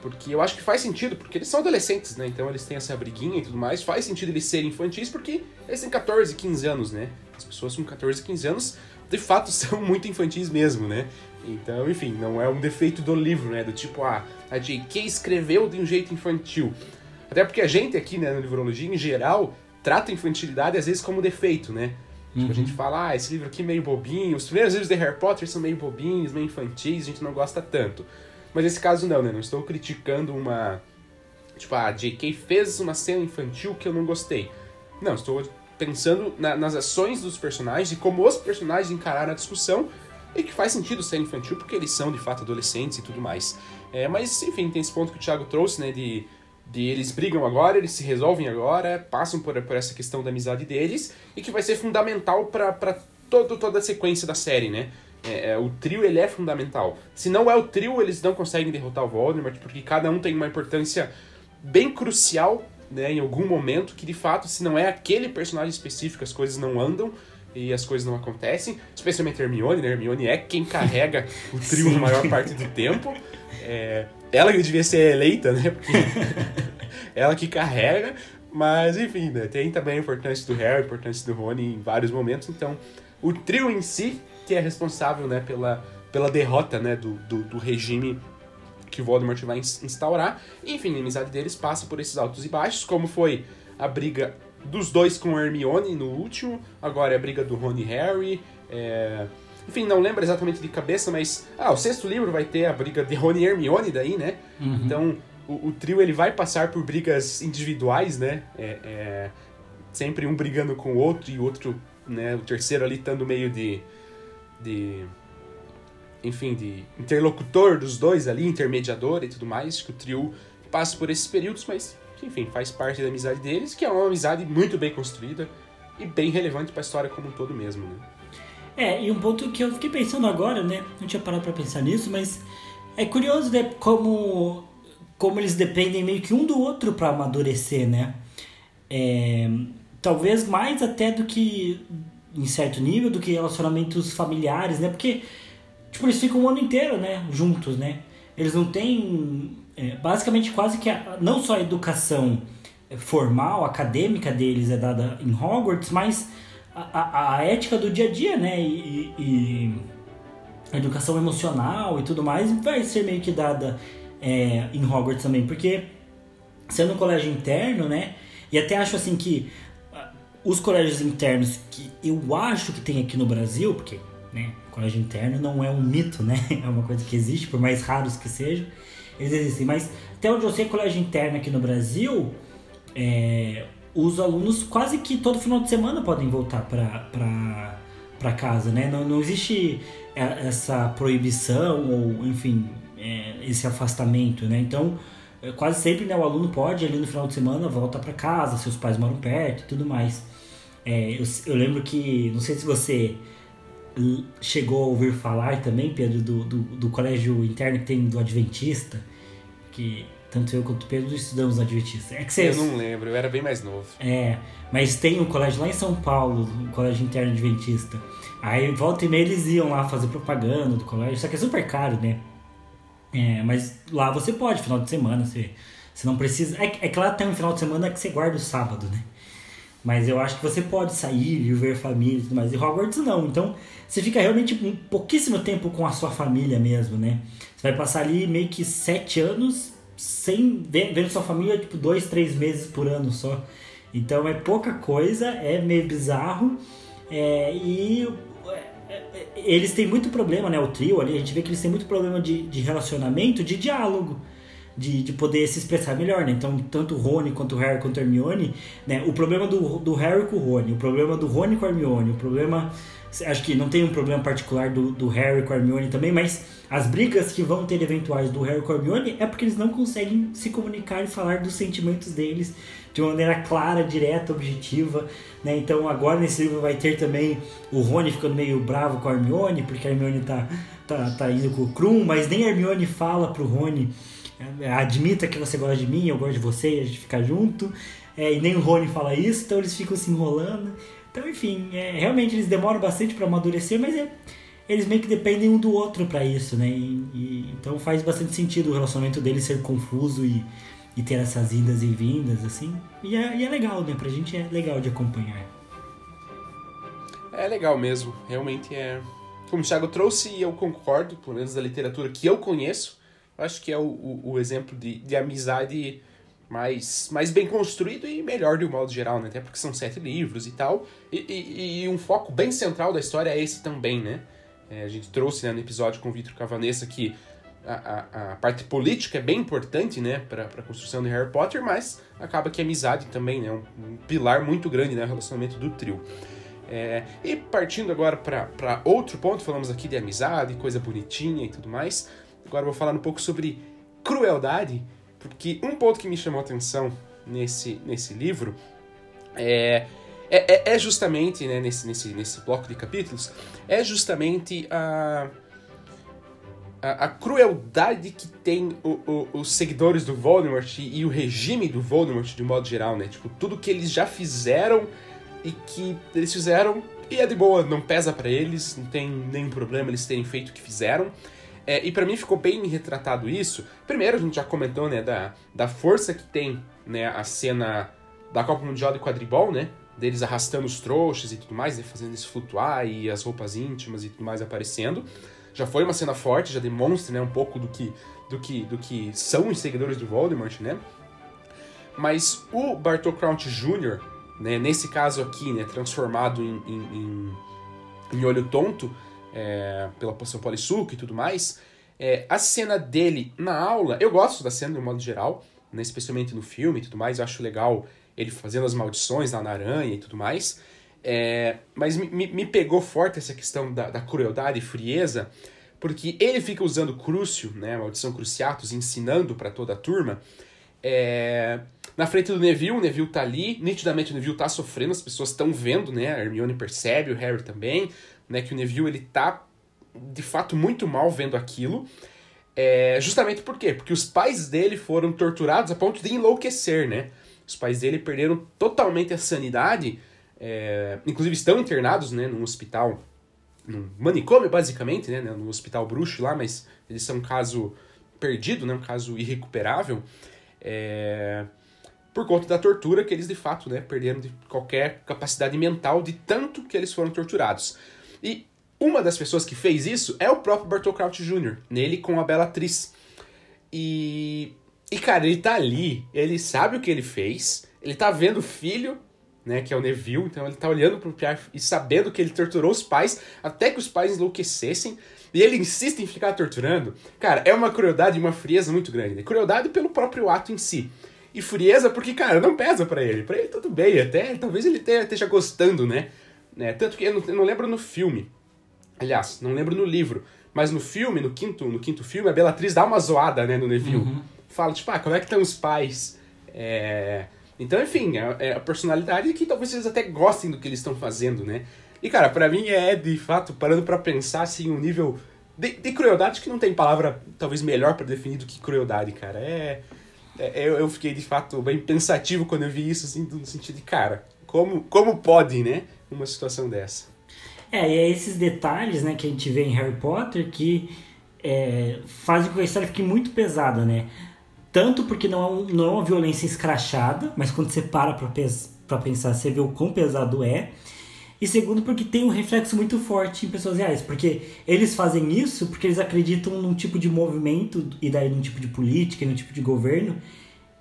Porque eu acho que faz sentido, porque eles são adolescentes, né? Então eles têm essa briguinha e tudo mais. Faz sentido eles serem infantis porque eles têm 14, 15 anos, né? As pessoas com 14, 15 anos de fato são muito infantis mesmo, né? Então, enfim, não é um defeito do livro, né? Do tipo, ah, a J.K. escreveu de um jeito infantil. Até porque a gente aqui, né, na livrologia, em geral, trata a infantilidade às vezes como defeito, né? Tipo, uhum. a gente fala, ah, esse livro aqui é meio bobinho. Os primeiros livros de Harry Potter são meio bobinhos, meio infantis, a gente não gosta tanto. Mas nesse caso não, né? Não estou criticando uma. Tipo, a J.K. fez uma cena infantil que eu não gostei. Não, estou pensando na, nas ações dos personagens e como os personagens encararam a discussão e que faz sentido ser infantil porque eles são de fato adolescentes e tudo mais. É, mas enfim, tem esse ponto que o Thiago trouxe, né, de, de eles brigam agora, eles se resolvem agora, passam por, por essa questão da amizade deles e que vai ser fundamental para toda a sequência da série, né? É, é, o trio ele é fundamental. Se não é o trio, eles não conseguem derrotar o Voldemort porque cada um tem uma importância bem crucial né, em algum momento que de fato, se não é aquele personagem específico, as coisas não andam e as coisas não acontecem, especialmente Hermione, né? Hermione é quem carrega o trio na maior parte do tempo. É, ela que devia ser eleita, né? Porque ela que carrega, mas enfim, né? tem também a importância do Harry, a importância do Rony em vários momentos, então o trio em si que é responsável, né, pela, pela derrota, né, do, do, do regime que Voldemort vai instaurar. Enfim, a amizade deles passa por esses altos e baixos, como foi a briga dos dois com Hermione no último, agora é a briga do Rony e Harry. É... Enfim, não lembro exatamente de cabeça, mas. Ah, o sexto livro vai ter a briga de Rony e Hermione daí, né? Uhum. Então, o, o, trio ele vai passar por brigas individuais, né? É, é... Sempre um brigando com o outro e o outro, né? O terceiro ali estando meio de. de enfim, de interlocutor dos dois ali, intermediador e tudo mais, que o trio passa por esses períodos, mas enfim, faz parte da amizade deles, que é uma amizade muito bem construída e bem relevante para a história como um todo mesmo, né? É, e um ponto que eu fiquei pensando agora, né? Não tinha parado para pensar nisso, mas é curioso, né, como como eles dependem meio que um do outro para amadurecer, né? É, talvez mais até do que em certo nível do que relacionamentos familiares, né? Porque tipo eles ficam o ano inteiro, né, juntos, né? Eles não têm é, basicamente quase que a, não só a educação formal, acadêmica deles é dada em Hogwarts, mas a, a, ética do dia a dia, né? E, e, a educação emocional e tudo mais vai ser meio que dada é, em Hogwarts também, porque sendo um colégio interno, né? E até acho assim que uh, os colégios internos que eu acho que tem aqui no Brasil, porque né, colégio interno não é um mito, né? É uma coisa que existe, por mais raros que sejam eles existem. Mas até onde eu sei, colégio interno aqui no Brasil, é, os alunos quase que todo final de semana podem voltar para casa, né? Não, não existe é, essa proibição ou, enfim, é, esse afastamento, né? Então, é, quase sempre né, o aluno pode, ali no final de semana, volta para casa, seus pais moram perto e tudo mais. É, eu, eu lembro que, não sei se você chegou a ouvir falar também, Pedro, do, do, do, colégio interno que tem do Adventista, que tanto eu quanto o Pedro estudamos no Adventista. É que você... Eu não lembro, eu era bem mais novo. É, mas tem um colégio lá em São Paulo, um colégio interno Adventista. Aí volta e meia eles iam lá fazer propaganda do colégio, só que é super caro, né? É, mas lá você pode, final de semana, você, você não precisa. É, é que lá tem um final de semana que você guarda o sábado, né? Mas eu acho que você pode sair, viver família e tudo mais. E Hogwarts não. Então você fica realmente um pouquíssimo tempo com a sua família mesmo, né? Você vai passar ali meio que sete anos sem vendo sua família, tipo, dois, três meses por ano só. Então é pouca coisa, é meio bizarro. É, e é, é, eles têm muito problema, né? O trio ali, a gente vê que eles têm muito problema de, de relacionamento, de diálogo de, de poder se expressar melhor, né? Então, tanto o Rony quanto o Harry quanto a Hermione, né? O problema do, do Harry com o Rony, o problema do Rony com a Hermione, o problema... Acho que não tem um problema particular do, do Harry com a Hermione também, mas as brigas que vão ter eventuais do Harry com a Hermione é porque eles não conseguem se comunicar e falar dos sentimentos deles de uma maneira clara, direta, objetiva, né? Então agora nesse livro vai ter também o Rony ficando meio bravo com a Hermione, porque a Hermione tá, tá, tá indo com o Krum, mas nem a Hermione fala pro Rony é, admita que você gosta de mim, eu gosto de você, a gente fica junto. É, e nem o Rony fala isso, então eles ficam se enrolando. Então, enfim, é, realmente eles demoram bastante para amadurecer, mas é, eles meio que dependem um do outro para isso, né? E, e, então faz bastante sentido o relacionamento deles ser confuso e, e ter essas idas e vindas, assim. E é, e é legal, né? Pra gente é legal de acompanhar. É legal mesmo, realmente é. Como o Thiago trouxe, e eu concordo, pelo menos da literatura que eu conheço, eu acho que é o, o, o exemplo de, de amizade mais, mais bem construído e melhor de um modo geral, né? Até porque são sete livros e tal. E, e, e um foco bem central da história é esse também, né? É, a gente trouxe né, no episódio com o Vitor Cavanessa que a, a, a, parte política é bem importante, né, para a construção de Harry Potter, mas acaba que a amizade também, né, um, um pilar muito grande, né, o relacionamento do trio. É, e partindo agora para outro ponto, falamos aqui de amizade, coisa bonitinha e tudo mais. Agora vou falar um pouco sobre crueldade, porque um ponto que me chamou a atenção nesse, nesse livro é, é, é justamente, né, nesse, nesse, nesse bloco de capítulos, é justamente a, a, a crueldade que tem o, o, os seguidores do Voldemort e, e, o regime do Voldemort de modo geral, né? Tipo, tudo que eles já fizeram e que eles fizeram e é de boa, não pesa para eles, não tem nenhum problema eles terem feito o que fizeram. É, e para mim ficou bem retratado isso. Primeiro, a gente já comentou, né, da, da força que tem, né, a cena da Copa Mundial de Quadribol, né? Deles arrastando os trouxas e tudo mais, né, fazendo isso flutuar e as roupas íntimas e tudo mais aparecendo. Já foi uma cena forte, já demonstra, né, um pouco do que, do que, do que são os seguidores do Voldemort, né? Mas o Bartol Crouch Jr., né, nesse caso aqui, né, transformado em, em, em, em olho tonto é, pela poção polissuco e tudo mais, é, a cena dele na aula, eu gosto da cena de um modo geral, né, especialmente no filme e tudo mais, eu acho legal ele fazendo as maldições lá na aranha e tudo mais, é, mas me, me, pegou forte essa questão da, da crueldade e frieza, porque ele fica usando Crucio, né, maldição Cruciatus, ensinando para toda a turma, é, na frente do Neville, o Neville tá ali, nitidamente o Neville tá sofrendo, as pessoas estão vendo, né? A Hermione percebe, o Harry também, né? Que o Neville, ele tá, de fato, muito mal vendo aquilo. É, justamente por quê? Porque os pais dele foram torturados a ponto de enlouquecer, né? Os pais dele perderam totalmente a sanidade, é, inclusive estão internados, né? Num hospital, num manicômio, basicamente, né? No hospital bruxo lá, mas eles são um caso perdido, né? Um caso irrecuperável. É, por conta da tortura que eles de fato né, perderam de qualquer capacidade mental de tanto que eles foram torturados. E uma das pessoas que fez isso é o próprio Bartol Crouch Jr., nele com a Bellatrix. E, e cara, ele tá ali, ele sabe o que ele fez, ele tá vendo o filho, né, que é o Neville, então ele tá olhando pro Pierre e sabendo que ele torturou os pais até que os pais enlouquecessem. E ele insiste em ficar torturando. Cara, é uma crueldade e uma frieza muito grande. Né? Crueldade pelo próprio ato em si e frieza, porque, cara, não pesa para ele. Para ele tudo bem, até talvez ele esteja gostando, né? Né? Tanto que eu não, eu não, lembro no filme. Aliás, não lembro no livro. Mas no filme, no quinto, no quinto filme, a Bellatrix dá uma zoada, né, no Neville. Uhum. Fala, tipo, ah, como é que estão os pais? É... Então, enfim, é, é a personalidade que talvez eles até gostem do que eles estão fazendo, né? E, cara, para mim é, de fato, parando para pensar, assim, um nível de, de, crueldade que não tem palavra, talvez, melhor para definir do que crueldade, cara. É é, eu, eu fiquei de fato bem pensativo quando eu vi isso, assim, no sentido de, cara, como, como pode, né, uma situação dessa? É, e é esses detalhes, né, que a gente vê em Harry Potter que é, fazem com que a história fique muito pesada, né? Tanto porque não, é não é uma violência escrachada, mas quando você para pra, pra pensar, você vê o quão pesado é. E segundo, porque tem um reflexo muito forte em pessoas reais. Porque eles fazem isso porque eles acreditam num tipo de movimento e daí num tipo de política, num tipo de governo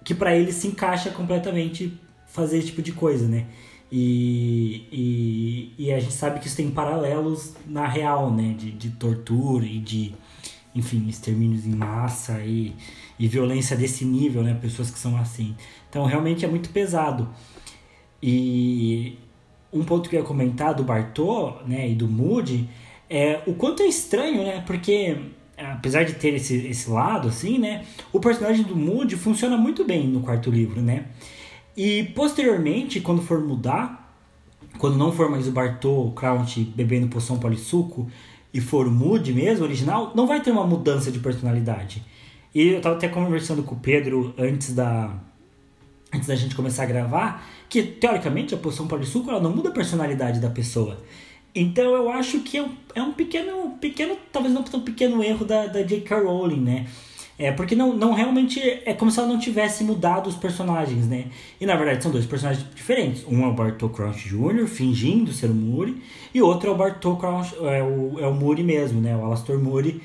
que para eles se encaixa completamente fazer esse tipo de coisa, né? E, e, e, a gente sabe que isso tem paralelos na real, né? De, de tortura e de, enfim, extermínios em massa e, e violência desse nível, né? Pessoas que são assim. Então, realmente é muito pesado. E um ponto que eu ia comentar do Bartô, né, e do Moody, é o quanto é estranho, né? Porque apesar de ter esse, esse lado, assim, né? O personagem do Moody funciona muito bem no quarto livro, né? E posteriormente, quando for mudar, quando não for mais o Bartô, o Crouch bebendo poção polissuco e for o Moody mesmo, original, não vai ter uma mudança de personalidade. E eu tava até conversando com o Pedro antes da antes da gente começar a gravar, que teoricamente a poção polissuco ela não muda a personalidade da pessoa. Então eu acho que é um, é um pequeno, pequeno, talvez não tão pequeno erro da, da J.K. Rowling, né? É porque não, não realmente é como se ela não tivesse mudado os personagens, né? E na verdade são dois personagens diferentes. Um é o Bartol Crouch Jr., fingindo ser o Muri, e outro é o Bartol Crouch, é o, é o Muri mesmo, né? O Alastor Muri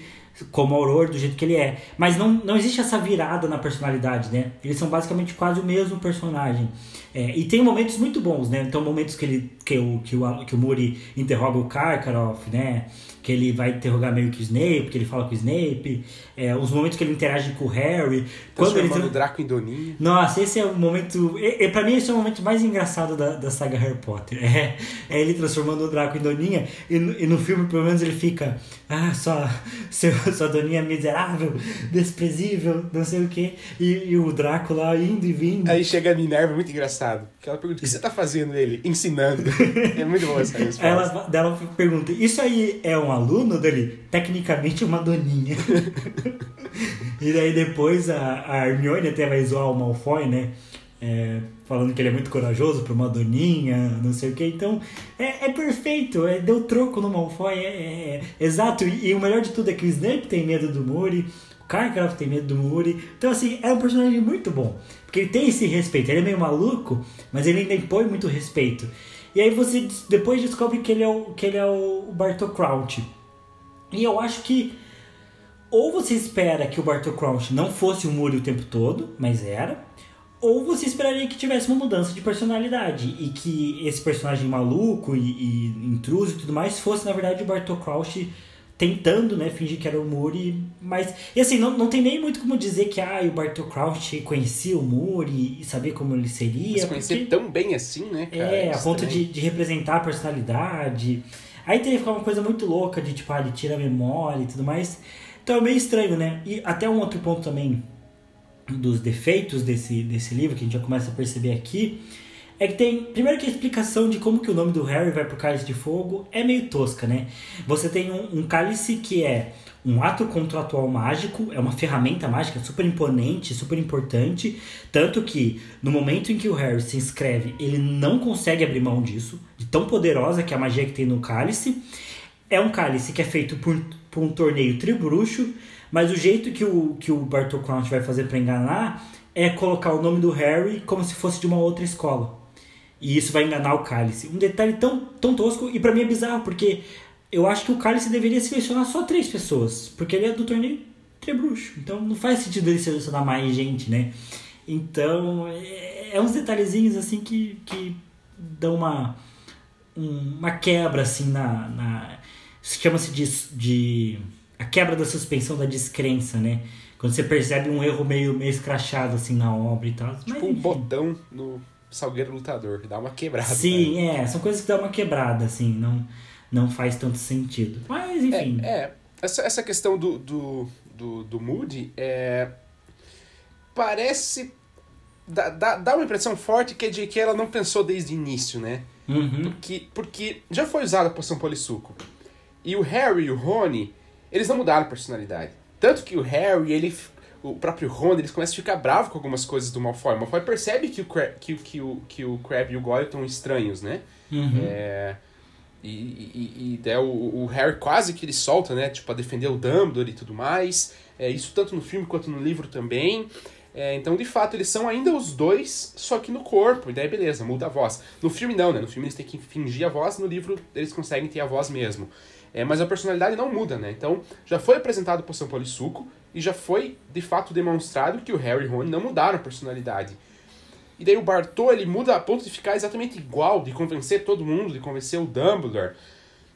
como Aurora, do jeito que ele é. Mas não, não existe essa virada na personalidade, né? Eles são basicamente quase o mesmo personagem. É, e tem momentos muito bons, né? Então, momentos que, ele, que, o, que, o, que o Muri interroga o Karkaroff, né? Que ele vai interrogar meio que o Snape, que ele fala com o Snape, é, os momentos que ele interage com o Harry. Quando ele o Draco em Doninha. Nossa, esse é o momento. E, e, pra mim, esse é o momento mais engraçado da, da saga Harry Potter. É, é ele transformando o Draco em Doninha, e, e no filme, pelo menos, ele fica. Ah, sua, seu, sua Doninha miserável, desprezível, não sei o quê. E, e o Draco lá indo e vindo. Aí chega a Minerva, muito engraçado. Que ela pergunta: o que você tá fazendo ele? Ensinando. é muito bom essa resposta. Ela, ela pergunta: Isso aí é um aluno dele, tecnicamente uma doninha. e daí depois a, a Hermione até vai zoar o Malfoy, né? É, falando que ele é muito corajoso para uma doninha, não sei o que. Então, é, é perfeito, é, deu troco no Malfoy, é, é, é exato. E, e, o melhor de tudo é que o Snape tem medo do Moody, o Karkaroff tem medo do Moody. Então, assim, é um personagem muito bom, porque ele tem esse respeito. Ele é meio maluco, mas ele ainda impõe muito respeito. E aí você depois descobre que ele é o, que ele é o Bartol Crouch. E eu acho que ou você espera que o Bartol Crouch não fosse o Muri o tempo todo, mas era, ou você esperaria que tivesse uma mudança de personalidade e que esse personagem maluco e, e intruso e tudo mais fosse na verdade o Bartol Crouch tentando, né, fingir que era o Muri, mas e assim, não, não tem nem muito como dizer que ah, o Bartol Crouch conhecia o Muri e sabia como ele seria. Mas conhecer porque... tão bem assim, né, cara? É, a ponto de, de representar a personalidade. Aí teria que ficar uma coisa muito louca de tipo, ah, ele tira a memória e tudo mais. Então é meio estranho, né? E até um outro ponto também dos defeitos desse, desse livro, que a gente já começa a perceber aqui, é que tem. Primeiro que a explicação de como que o nome do Harry vai pro cálice de fogo é meio tosca, né? Você tem um, um cálice que é um ato contratual mágico, é uma ferramenta mágica super imponente, super importante, tanto que no momento em que o Harry se inscreve, ele não consegue abrir mão disso, de tão poderosa que é a magia que tem no cálice. É um cálice que é feito por, por um torneio tribruxo, mas o jeito que o, que o Bartol Crouch vai fazer para enganar é colocar o nome do Harry como se fosse de uma outra escola. E isso vai enganar o cálice. Um detalhe tão, tão tosco e para mim é bizarro, porque eu acho que o Cálice deveria selecionar só três pessoas, porque ele é do torneio Trebruxo. Então não faz sentido ele selecionar mais gente, né? Então é, é uns detalhezinhos assim que, que dão uma, uma quebra assim na. na Chama-se de, de. a quebra da suspensão da descrença, né? Quando você percebe um erro meio, meio escrachado assim na obra e tal. Tipo Mas, um botão no Salgueiro Lutador, que dá uma quebrada. Sim, né? é, são coisas que dão uma quebrada, assim, não não faz tanto sentido. Mas, enfim. É, é. Essa, essa questão do, do, do, do Moody é, parece. Dá, dá, dá uma impressão forte que a J.K. ela não pensou desde o início, né? Uhum. Porque, porque já foi usada a poção polissuco. E o Harry e o Rony, eles não mudaram a personalidade. Tanto que o Harry, ele o próprio Rony, eles começam a ficar bravos com algumas coisas do Malfoy. O Malfoy percebe que o, Crab, que, que, o, que o Crab e o Goyle estão estranhos, né? Uhum. É, e, e, e o, o, Harry quase que ele solta, né? Tipo, a defender o Dumbledore e tudo mais. É, isso tanto no filme quanto no livro também. É, então, de fato, eles são ainda os dois, só que no corpo. E daí, beleza, muda a voz. No filme, não, né? No filme eles têm que fingir a voz, no livro eles conseguem ter a voz mesmo. É, mas a personalidade não muda, né? Então, já foi apresentado por São Polissuco e já foi, de fato, demonstrado que o Harry e Rony não mudaram a personalidade. E daí o Bartô, ele muda a ponto de ficar exatamente igual, de convencer todo mundo, de convencer o Dumbledore.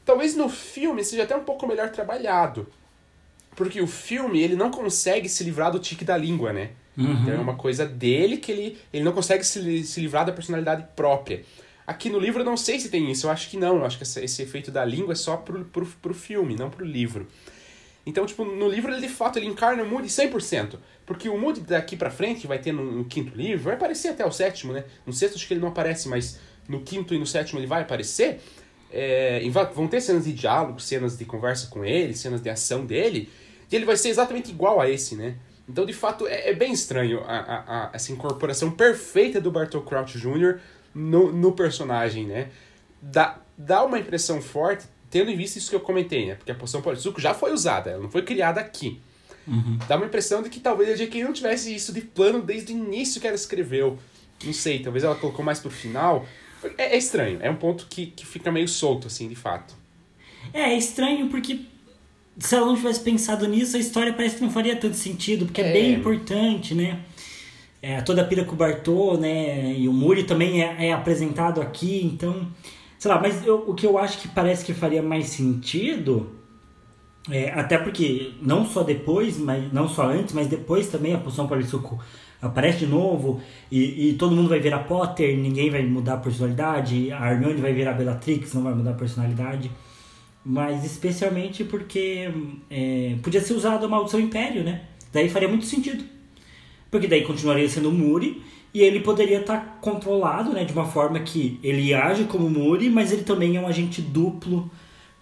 Talvez no filme seja até um pouco melhor trabalhado. Porque o filme, ele não consegue se livrar do tique da língua, né? Uhum. Então é uma coisa dele que ele, ele não consegue se, se livrar da personalidade própria. Aqui no livro eu não sei se tem isso, eu acho que não. Eu acho que esse, esse efeito da língua é só pro, pro, pro filme, não pro livro. Então, tipo, no livro ele de fato ele encarna o Moody 100%. Porque o Moody daqui pra frente, vai ter no, no, quinto livro, vai aparecer até o sétimo, né? No sexto acho que ele não aparece, mas no quinto e no sétimo ele vai aparecer. É, vão ter cenas de diálogo, cenas de conversa com ele, cenas de ação dele. E ele vai ser exatamente igual a esse, né? Então, de fato, é, é bem estranho a, a, a, essa incorporação perfeita do Bartol Crouch Jr. no, no personagem, né? Dá, dá uma impressão forte tendo em vista isso que eu comentei, né? Porque a poção polissuco já foi usada, ela não foi criada aqui. Uhum. Dá uma impressão de que talvez a J.K. não tivesse isso de plano desde o início que ela escreveu. Não sei, talvez ela colocou mais pro final. É, é estranho, é um ponto que, que fica meio solto, assim, de fato. É, é estranho porque se ela não tivesse pensado nisso, a história parece que não faria tanto sentido, porque é, É. bem importante, né? É, toda a pira com o Bartô, né? E o Muri também é, é apresentado aqui, então. Sei lá, mas eu- o que eu acho que parece que faria mais sentido. é, até porque não só depois, mas não só antes, mas depois também a poção Polissuco aparece de novo e, e todo mundo vai virar Potter, ninguém vai mudar a personalidade, a Hermione vai virar Bellatrix, não vai mudar a personalidade. Mas especialmente porque é, podia ser usado a maldição Império, né? Daí faria muito sentido. Porque daí continuaria sendo o Muri e ele poderia estar controlado, né? De uma forma que ele age como Muri, mas ele também é um agente duplo,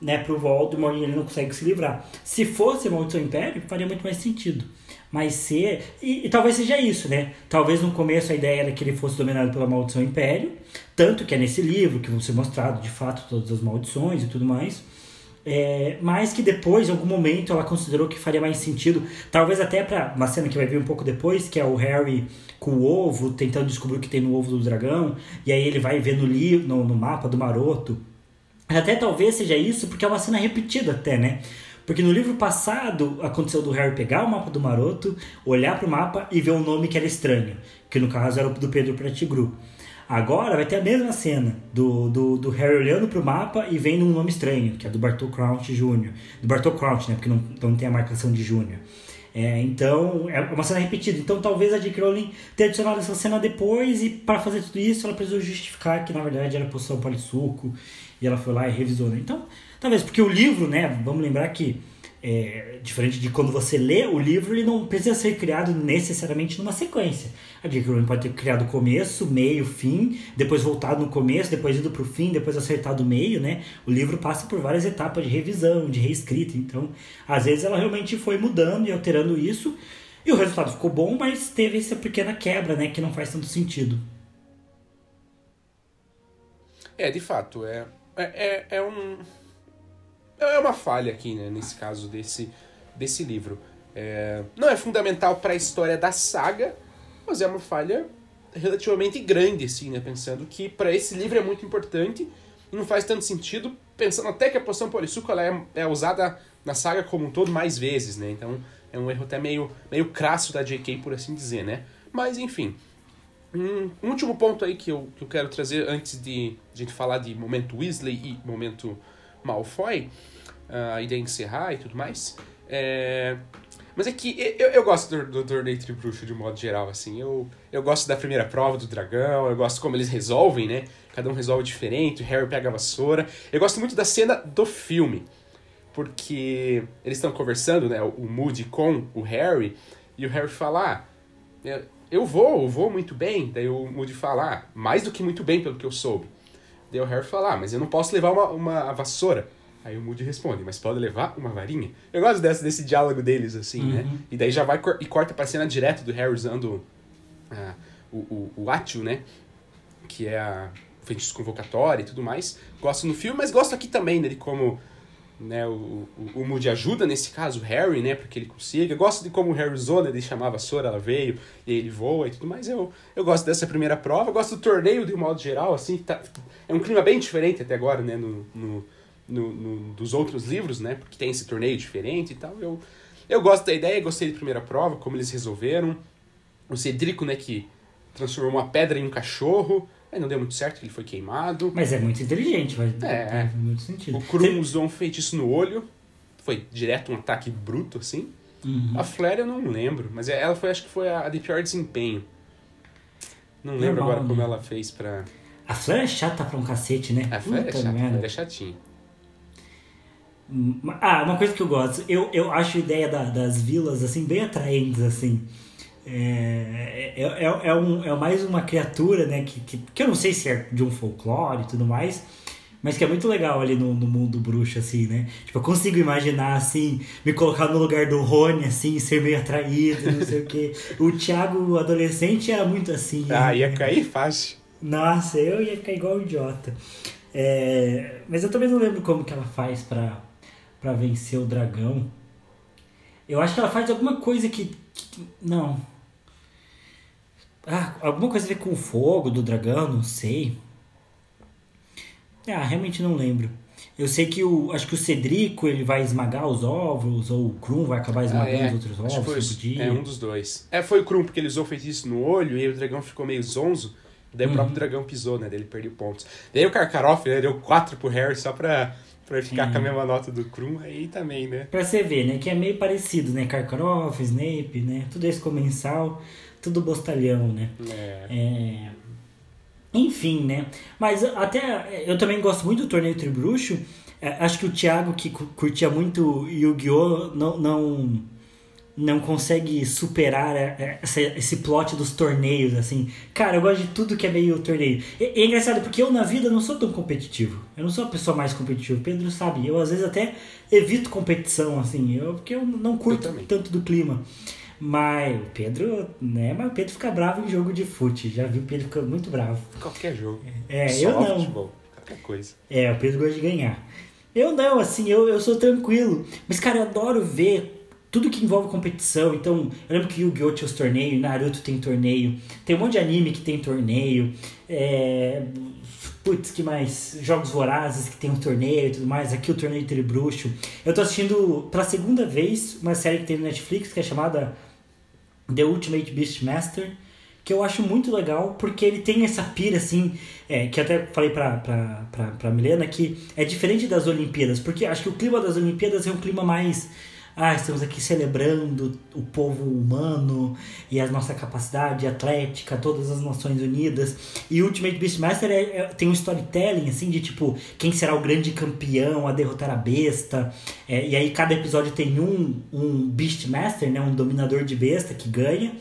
né? Pro Voldemort e ele não consegue se livrar. Se fosse maldição Império, faria muito mais sentido. Mas ser... E, e talvez seja isso, né? Talvez no começo a ideia era que ele fosse dominado pela maldição Império. Tanto que é nesse livro que vão ser mostrado, de fato, todas as maldições e tudo mais. É, mas que depois, em algum momento, ela considerou que faria mais sentido, talvez até para uma cena que vai vir um pouco depois, que é o Harry com o ovo, tentando descobrir o que tem no ovo do dragão, e aí ele vai ver no, no, no mapa do maroto. Até talvez seja isso, porque é uma cena repetida até, né? Porque no livro passado aconteceu do Harry pegar o mapa do maroto, olhar pro mapa e ver um nome que era estranho, que no caso era o do Pedro Pratigru. Agora vai ter a mesma cena do, do, do Harry olhando pro mapa e vendo um nome estranho, que é do Bartol Crouch Jr. Do Bartol Crouch, né? Porque não, não tem a marcação de Júnior. É, então, é uma cena repetida. Então, talvez a J.K. Rowling tenha adicionado essa cena depois e para fazer tudo isso, ela precisou justificar que na verdade era poção polissuco e ela foi lá e revisou. Né? Então, talvez, porque o livro, né? Vamos lembrar que é, diferente de quando você lê o livro, ele não precisa ser criado necessariamente numa sequência. A J.K. Rowling pode ter criado começo, meio, fim, depois voltado no começo, depois ido pro fim, depois acertado o meio, né? O livro passa por várias etapas de revisão, de reescrita, então, às vezes ela realmente foi mudando e alterando isso, e o resultado ficou bom, mas teve essa pequena quebra, né, que não faz tanto sentido. É, de fato, é, é, é, é um. É uma falha aqui, né, nesse caso desse, desse livro. É, não é fundamental para a história da saga, mas é uma falha relativamente grande, assim, né? Pensando que para esse livro é muito importante e não faz tanto sentido, pensando até que a poção polissuco é, é usada na saga como um todo mais vezes, né? Então é um erro até meio, meio crasso da J.K., por assim dizer, né? Mas enfim. Um último ponto aí que eu, que eu quero trazer antes de a gente falar de momento Weasley e momento Malfoy, ah, e de encerrar e tudo mais. É... Mas é que eu, eu gosto do, do torneio de bruxo de modo geral, assim. Eu, eu gosto da primeira prova do dragão, eu gosto como eles resolvem, né? Cada um resolve diferente, o Harry pega a vassoura. Eu gosto muito da cena do filme, porque eles estão conversando, né? O Moody com o Harry, e o Harry fala, ah, eu vou, eu vou muito bem. Daí o Moody fala, ah, mais do que muito bem, pelo que eu soube. Daí o Harry fala, ah, mas eu não posso levar uma, uma vassoura. Aí o Moody responde, mas pode levar uma varinha? Eu gosto desse, desse diálogo deles, assim, né? E daí já vai e corta pra cena direto do Harry usando ah, o, o, o Atio, né? Que é a feitiço convocatório e tudo mais. Gosto no filme, mas gosto aqui também dele como né, o, o, o Moody ajuda, nesse caso, o Harry, né, para que ele consiga. Gosto de como o Harry né, ele chamava a Sora, ela veio, e ele voa e tudo mais. Eu, eu gosto dessa primeira prova, gosto do torneio de um modo geral, assim, tá, é um clima bem diferente até agora, né, no, no, no, no- dos outros livros, né, porque tem esse torneio diferente e tal. Eu, eu gosto da ideia, gostei da primeira prova, como eles resolveram. O Cedrico, né, que transformou uma pedra em um cachorro, aí não deu muito certo, ele foi queimado. Mas é muito inteligente, vai É, faz muito sentido. O Krum usou um feitiço no olho. Foi direto um ataque bruto, assim. Uhum. A Flair eu não lembro, mas ela foi, acho que foi a de pior desempenho. Não lembro Normal, agora como né? ela fez pra. A Fleur é chata pra um cacete, né? A Flair é chata, a. Flair é chatinha. Hum, Ah, uma coisa que eu gosto, eu, eu acho a ideia da- das vilas assim bem atraentes assim. É, é, é, é, um, é mais uma criatura, né? Que, que, que eu não sei se é de um folclore e tudo mais, mas que é muito legal ali no, no mundo bruxo, assim, né? Tipo, eu consigo imaginar, assim, me colocar no lugar do Rony, assim, ser meio atraído, não sei o quê. O Thiago, adolescente, era muito assim. Ah, né? ia cair fácil. Nossa, eu ia ficar igual um idiota. É, mas eu também não lembro como que ela faz pra, pra vencer o dragão. Eu acho que ela faz alguma coisa que. que não. Ah, alguma coisa a ver com o fogo do dragão, não sei. Ah, realmente não lembro. Eu sei que o. Acho que o Cedrico ele vai esmagar os ovos, ou o Krum vai acabar esmagando Ah, é. os outros Acho que ovos. foi tipo isso. de- É um dos dois. É, foi o Krum, porque ele usou o feitiço no olho e o dragão ficou meio zonzo. Daí o Uhum. próprio dragão pisou, né? Daí ele perdeu pontos. Daí o Karkaroff, né? Deu 4 pro Harry só pra, pra ficar Sim. com a mesma nota do Krum. Aí também, né? Pra você ver, né? Que é meio parecido, né? Karkaroff, Snape, né? Tudo esse comensal, tudo bostalhão, né? É. É... Enfim, né? Mas até eu também gosto muito do torneio Tribruxo. É, Acho que o Thiago, que cu- curtia muito Yu-Gi-Oh!, não, não, não consegue superar é, é, esse plot dos torneios, assim. Cara, eu gosto de tudo que é meio torneio. E, é engraçado, porque eu na vida não sou tão competitivo. Eu não sou a pessoa mais competitiva. O Pedro sabe. Eu às vezes até evito competição, assim. Eu, porque eu não curto Eu tanto do clima. Mas o Pedro, né? Mas o Pedro fica bravo em jogo de fute. Já vi o Pedro ficar muito bravo. Qualquer jogo. É, Só eu não. futebol. Qualquer coisa. É, o Pedro gosta de ganhar. Eu não, assim, eu, eu sou tranquilo. Mas, cara, eu adoro ver tudo que envolve competição. Então, eu lembro que Yu-Gi-Oh! tinha os torneios, Naruto tem torneio, tem um monte de anime que tem torneio. É... Putz, que mais? Jogos Vorazes que tem um torneio e tudo mais. Aqui o torneio Tribruxo. Eu tô assistindo pela segunda vez uma série que tem no Netflix que é chamada The Ultimate Beastmaster, que eu acho muito legal, porque ele tem essa pira, assim, é, que até falei pra, pra, pra, pra Milena, que é diferente das Olimpíadas, porque acho que o clima das Olimpíadas é um clima mais... Ah, estamos aqui celebrando o povo humano e a nossa capacidade atlética, todas as Nações Unidas. E Ultimate Beastmaster é, é- tem um storytelling, assim, de tipo, quem será o grande campeão a derrotar a besta. É, e aí cada episódio tem um, um Beastmaster, né, um dominador de besta que ganha.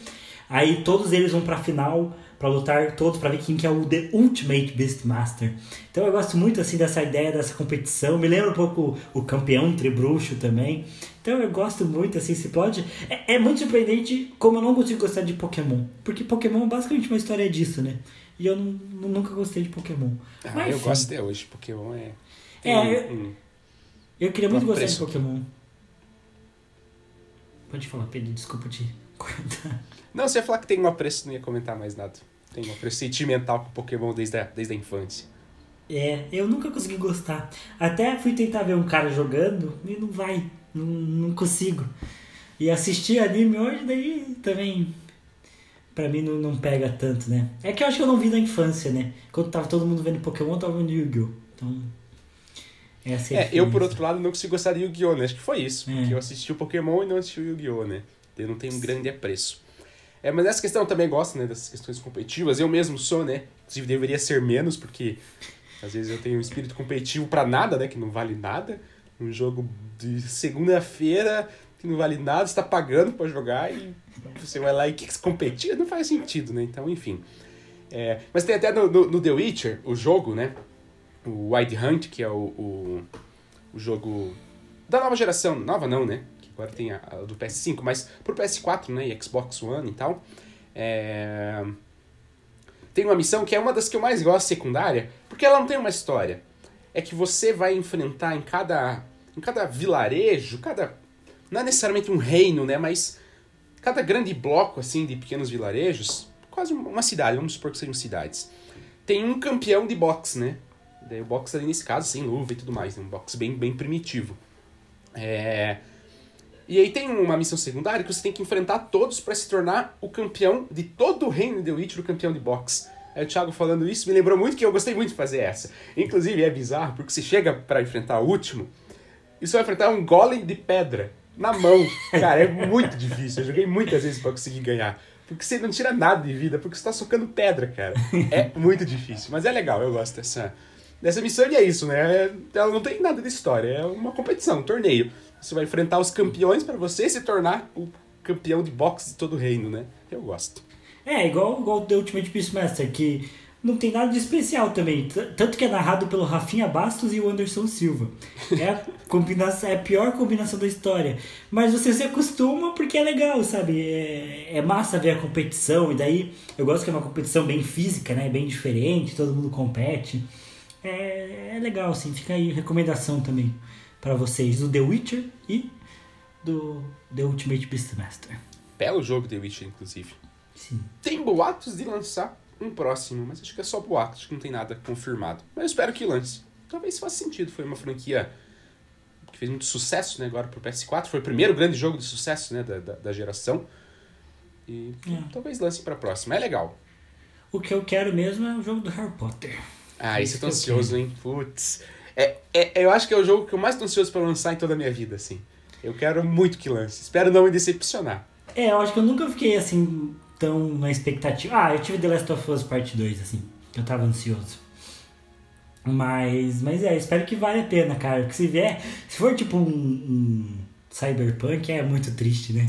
Aí todos eles vão pra final pra lutar todos pra ver quem que é o The Ultimate Beastmaster. Então eu gosto muito assim dessa ideia dessa competição. Me lembra um pouco o campeão entre bruxo também. Então eu gosto muito assim esse plot. É, é muito surpreendente como eu não consigo gostar de Pokémon, porque Pokémon é basicamente uma história disso, né? E eu nunca gostei de Pokémon. Ah, Mas, eu enfim, gosto até hoje. Pokémon é. É, um- eu- um- Eu queria muito gostar de. Pokémon. Pode falar, Pedro, desculpa te cortar. Não, você ia falar que tem um apreço, não ia comentar mais nada. Tem um apreço sentimental com Pokémon desde a, desde a infância. É, eu nunca consegui gostar. Até fui tentar ver um cara jogando e não vai. Não, não consigo. E assistir anime hoje, daí também. Pra mim não, não pega tanto, né? É que eu acho que eu não vi na infância, né? Quando tava todo mundo vendo Pokémon, eu tava vendo Yu-Gi-Oh! Então. Essa é, É, eu por outro lado não consigo gostar de Yu-Gi-Oh! né? Acho que foi isso. É. Porque eu assisti o Pokémon e não assisti o Yu-Gi-Oh! né? Eu não tenho um grande apreço. É, mas essa questão eu também gosto, né? Dessas questões competitivas. Eu mesmo sou, né? Inclusive deveria ser menos, porque às vezes eu tenho um espírito competitivo pra nada, né? Que não vale nada. Um jogo de segunda-feira que não vale nada, você tá pagando pra jogar e você vai lá e que competir não faz sentido, né? Então, enfim. É, mas tem até no, no, no The Witcher, o jogo, né? O Wild Hunt, que é o, o, o jogo da nova geração. Nova não, né? Que agora tem a, a do PS5, mas pro PS4, né? E Xbox One e tal. É... Tem uma missão que é uma das que eu mais gosto, secundária, porque ela não tem uma história. É que você vai enfrentar em cada, em cada vilarejo, cada. Não é necessariamente um reino, né? Mas cada grande bloco, assim, de pequenos vilarejos, quase uma cidade, vamos supor que sejam cidades, tem um campeão de boxe, né? Daí o boxe ali nesse caso, sem luva e tudo mais, né? um boxe bem, bem primitivo. É... E aí tem uma missão secundária que você tem que enfrentar todos para se tornar o campeão de todo o reino de Witcher, o campeão de boxe. Aí o Thiago falando isso me lembrou muito que eu gostei muito de fazer essa. Inclusive é bizarro, porque você chega para enfrentar o último e você vai enfrentar um golem de pedra na mão. Cara, é muito difícil. Eu joguei muitas vezes para conseguir ganhar. Porque você não tira nada de vida, porque você tá socando pedra, cara. É muito difícil. Mas é legal, eu gosto dessa, dessa missão e é isso, né? É- Ela não tem nada de história, é uma competição, um torneio. Você vai enfrentar os campeões para você se tornar o campeão de boxe de todo o reino, né? Eu gosto. É, igual, igual o The Ultimate Beastmaster, que não tem nada de especial também. Tanto que é narrado pelo Rafinha Bastos e o Anderson Silva. É a, combinação, é a pior combinação da história. Mas você se acostuma porque é legal, sabe? É, é massa ver a competição. E daí eu gosto que é uma competição bem física, né? Bem diferente, todo mundo compete. É, é legal, assim. Fica aí recomendação também para vocês do The Witcher e do The Ultimate Beastmaster. Belo jogo The Witcher, inclusive. Sim. Tem boatos de lançar um próximo, mas acho que é só boatos, acho que não tem nada confirmado. Mas eu espero que lance. Talvez faça sentido, foi uma franquia que fez muito sucesso né, agora pro PS4, foi o primeiro grande jogo de sucesso né, da, da, da geração. E É. talvez lance pra próxima. É legal. O que eu quero mesmo é o jogo do Harry Potter. Ah, Isso eu tô ansioso, hein? Putz. É, é, eu acho que é o jogo que eu mais tô ansioso pra lançar em toda a minha vida, assim. Eu quero muito que lance. Espero não me decepcionar. É, eu acho que eu nunca fiquei assim tão na expectativa. Ah, eu tive The Last of Us Part 2, assim. Eu tava ansioso. Mas, mas é, espero que vale a pena, cara. Porque se vier, se for tipo um, um Cyberpunk, é muito triste, né?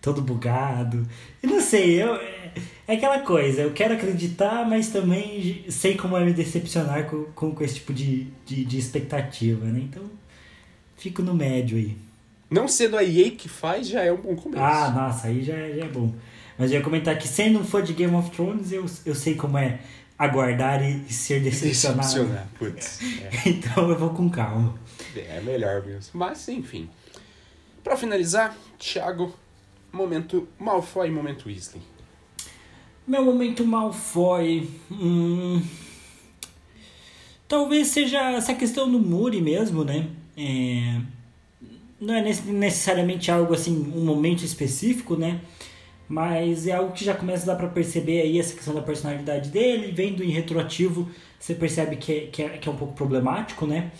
Todo bugado. E não sei, eu, é, é aquela coisa, eu quero acreditar, mas também sei como é me decepcionar com, com, com esse tipo de, de, de expectativa, né? Então, fico no médio aí. Não sendo a EA que faz, já é um bom começo. Ah, nossa, aí já, já é bom. Mas eu ia comentar que sendo um fã de Game of Thrones, eu, eu sei como é aguardar e, e ser decepcionado. Decepcionar, putz. É, Então eu vou com calma. é melhor mesmo. Mas, enfim. Pra finalizar, Thiago, momento Malfoy e momento Weasley. Meu momento Malfoy. Hum, talvez seja essa questão do Muri mesmo, né? É, não é nece- necessariamente algo assim, um momento específico, né? Mas é algo que já começa a dar pra perceber aí essa questão da personalidade dele. Vendo em retroativo, você percebe que é, que é, que é um pouco problemático, né?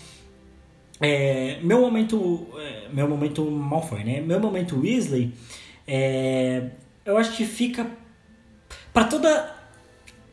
É, meu momento é, meu momento Malfoy, né? Meu momento Weasley, é, eu acho que fica Pra toda.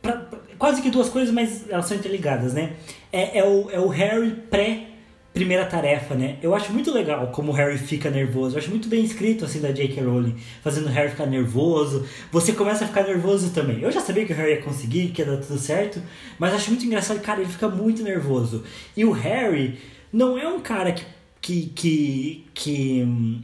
Pra, pra- quase que duas coisas, mas elas são interligadas, né? É, é, o, é o Harry pré primeira tarefa, né? Eu acho muito legal como o Harry fica nervoso. Eu acho muito bem escrito, assim, da J.K. Rowling. Fazendo o Harry ficar nervoso. Você começa a ficar nervoso também. Eu já sabia que o Harry ia conseguir, que ia dar tudo certo. Mas acho muito engraçado, cara, ele fica muito nervoso. E o Harry não é um cara que... que, que, que hum,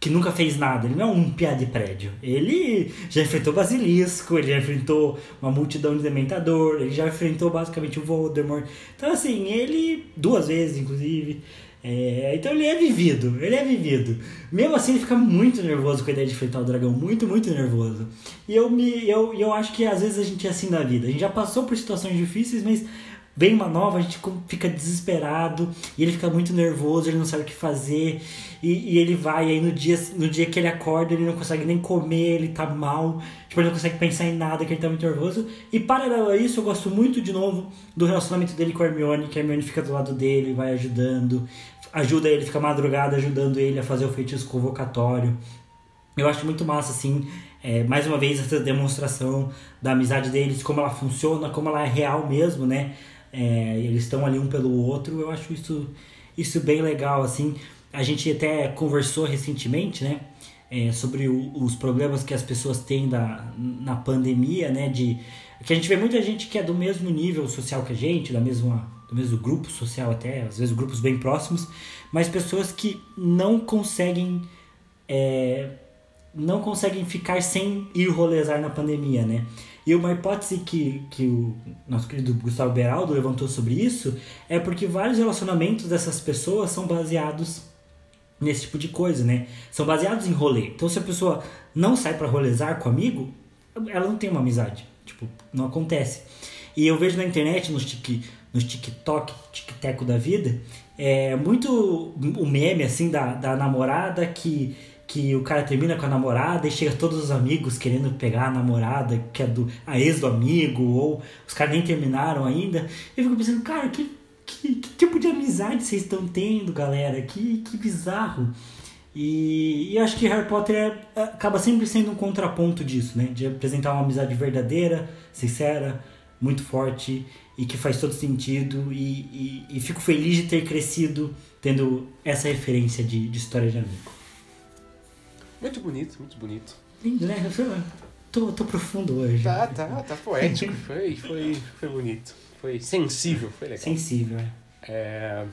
que nunca fez nada, ele não é um piá de prédio. Ele já enfrentou basilisco, ele já enfrentou uma multidão de dementador, ele já enfrentou basicamente o Voldemort. Então, assim, ele, duas vezes inclusive. É, então ele é vivido, ele é vivido. Mesmo assim, ele fica muito nervoso com a ideia de enfrentar o dragão, muito, muito nervoso. E eu, me, eu, eu acho que às vezes a gente é assim na vida. A gente já passou por situações difíceis, mas vem uma nova, a gente fica desesperado e ele fica muito nervoso, ele não sabe o que fazer e, e ele vai, e aí no dia, no dia que ele acorda ele não consegue nem comer, ele tá mal, tipo, ele não consegue pensar em nada, que ele tá muito nervoso. E paralelo a isso, eu gosto muito de novo do relacionamento dele com a Hermione, que a Hermione fica do lado dele, vai ajudando, ajuda ele, fica madrugada ajudando ele a fazer o feitiço convocatório. Eu acho muito massa, assim, é, mais uma vez, essa demonstração da amizade deles, como ela funciona, como ela é real mesmo, né? É, eles estão ali um pelo outro, eu acho isso, isso bem legal, assim. A gente até conversou recentemente, né? é, sobre o- os problemas que as pessoas têm da, na pandemia, né? De, que a gente vê muita gente que é do mesmo nível social que a gente, da mesma, do mesmo grupo social até, às vezes grupos bem próximos, mas pessoas que não conseguem é, não conseguem ficar sem ir rolezar na pandemia, né? E uma hipótese que, que o nosso querido Gustavo Beraldo levantou sobre isso é porque vários relacionamentos dessas pessoas são baseados nesse tipo de coisa, né? São baseados em rolê. Então, se a pessoa não sai pra rolezar com amigo, ela não tem uma amizade. Tipo, não acontece. E eu vejo na internet, nos, tic, nos TikTok, tic-teco da vida, é muito o meme, assim, da, da namorada que, que o cara termina com a namorada e chega todos os amigos querendo pegar a namorada, que é do, a ex do amigo, ou os caras nem terminaram ainda. Eu fico pensando, cara, que, que, que tipo de amizade vocês estão tendo, galera? Que, que bizarro. E, e acho que Harry Potter é- acaba sempre sendo um contraponto disso, né? De apresentar uma amizade verdadeira, sincera, muito forte e que faz todo sentido. E, e, e fico feliz de ter crescido tendo essa referência de, de história de amigo. Muito bonito, muito bonito. Lindo, né? Eu tô, tô profundo hoje. Tá, tá, tá poético. Foi, foi, foi bonito. Foi sensível, foi legal. Sensível, é. É...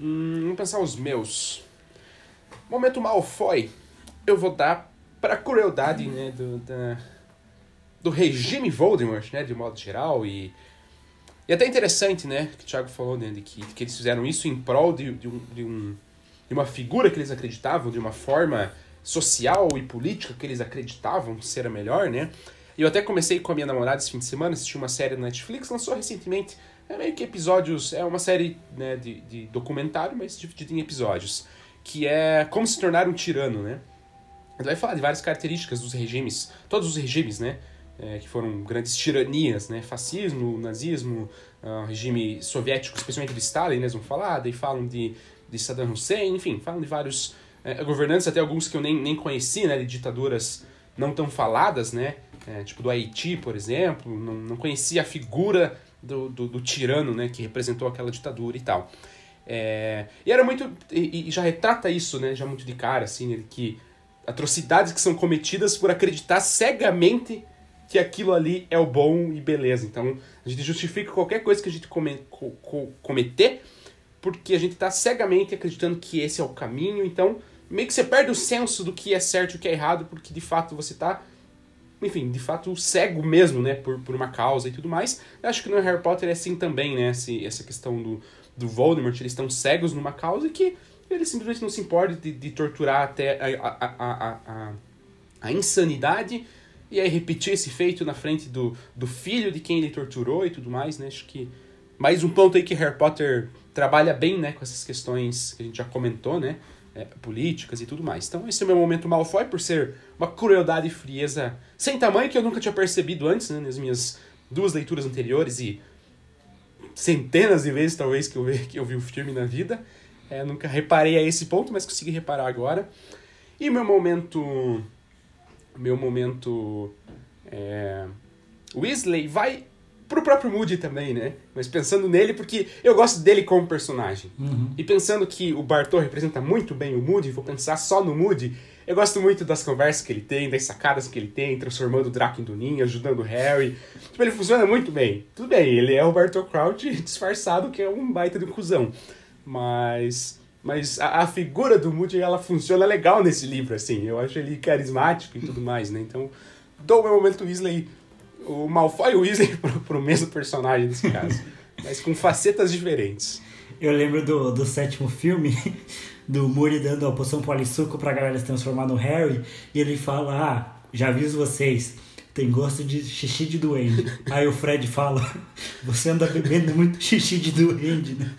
Hum, vamos pensar os meus. Momento Malfoy, eu vou dar pra crueldade, né, do, da, do regime Voldemort, né, de modo geral, e... E até interessante, né, que o Thiago falou, né, de que, que eles fizeram isso em prol de, de, um, de, um, de uma figura que eles acreditavam, de uma forma social e política que eles acreditavam ser a melhor, né? Eu até comecei com a minha namorada esse fim de semana, assisti uma série na Netflix, lançou recentemente, é meio que episódios, é uma série né, de, de documentário, mas dividida em episódios, que é Como se tornar um tirano, né? Ele vai falar de várias características dos regimes, todos os regimes, né? É, que foram grandes tiranias, né? Fascismo, nazismo, uh, regime soviético, especialmente de Stalin, eles vão falar, daí falam de, de Saddam Hussein, enfim, falam de vários é, governantes, até alguns que eu nem, nem conheci, né? De ditaduras não tão faladas, né? É, tipo do Haiti, por exemplo, não, não conhecia a figura do, do, do, tirano, né? Que representou aquela ditadura e tal. É, e era muito... E, e, já retrata isso, né? Já muito de cara, assim, que atrocidades que são cometidas por acreditar cegamente que aquilo ali é o bom e beleza. Então, a gente justifica qualquer coisa que a gente come, co, co, cometer porque a gente está cegamente acreditando que esse é o caminho. Então, meio que você perde o senso do que é certo e o que é errado, porque de fato você está, enfim, de fato cego mesmo, né, por, por uma causa e tudo mais. Eu acho que no Harry Potter é assim também, né, esse, essa questão do, do Voldemort, eles estão cegos numa causa que ele simplesmente não se importa de, de torturar até a, a, a, a, a insanidade e aí repetir esse feito na frente do, do filho de quem ele torturou e tudo mais, né? Acho que mais um ponto aí que Harry Potter trabalha bem, né, com essas questões que a gente já comentou, né? É, políticas e tudo mais. Então esse é o meu momento Malfoy por ser uma crueldade e frieza sem tamanho que eu nunca tinha percebido antes, né, nas minhas duas leituras anteriores e centenas de vezes talvez que eu vi, que eu vi o filme na vida. É, nunca reparei a esse ponto, mas consegui reparar agora. E meu momento. Meu momento. É, Weasley vai pro próprio Moody também, né? Mas pensando nele, porque eu gosto dele como personagem. Uhum. E pensando que o Bartô representa muito bem o Moody, vou pensar só no Moody. Eu gosto muito das conversas que ele tem, das sacadas que ele tem, transformando o Draco em Duninho, ajudando o Harry. Tipo, ele funciona muito bem. Tudo bem, ele é o Bartô Crouch disfarçado, que é um baita de um cuzão. Mas mas a, a, figura do Moody ela funciona legal nesse livro assim. Eu acho ele carismático e tudo mais, né? Então, dou o meu momento Weasley, o Malfoy e o Weasley pro, pro mesmo personagem nesse caso, mas com facetas diferentes. Eu lembro do, do sétimo filme, do Moody dando a poção polissuco pra galera se transformar no Harry, e ele fala: "Ah, já aviso vocês, tem gosto de xixi de duende". Aí o Fred fala: "Você anda bebendo muito xixi de duende, né?"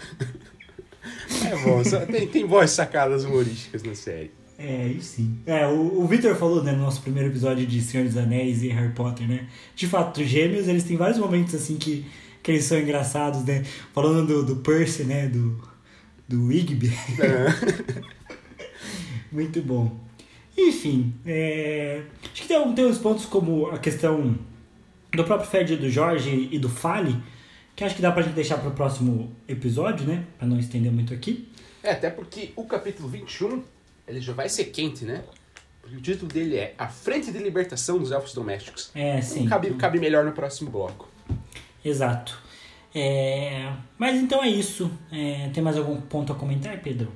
É bom, tem, tem boas sacadas humorísticas na série. É, isso sim. É, o, o Victor falou, né, no nosso primeiro episódio de Senhor dos Anéis e Harry Potter, né? De fato, os gêmeos, eles têm vários momentos, assim, que, que eles são engraçados, né? Falando do, do Percy, né, do, do Igby. É. Muito bom. Enfim, é... acho que tem, tem uns pontos como a questão do próprio Fred do Jorge e do Fale, que acho que dá pra gente deixar pro próximo episódio, né? Pra não estender muito aqui. É, até porque o capítulo 21, ele já vai ser quente, né? Porque o título dele é A Frente de Libertação dos Elfos Domésticos. É, sim. Então, cabe, cabe melhor no próximo bloco. Exato. É... Mas então é isso. É... Tem mais algum ponto a comentar, Pedro?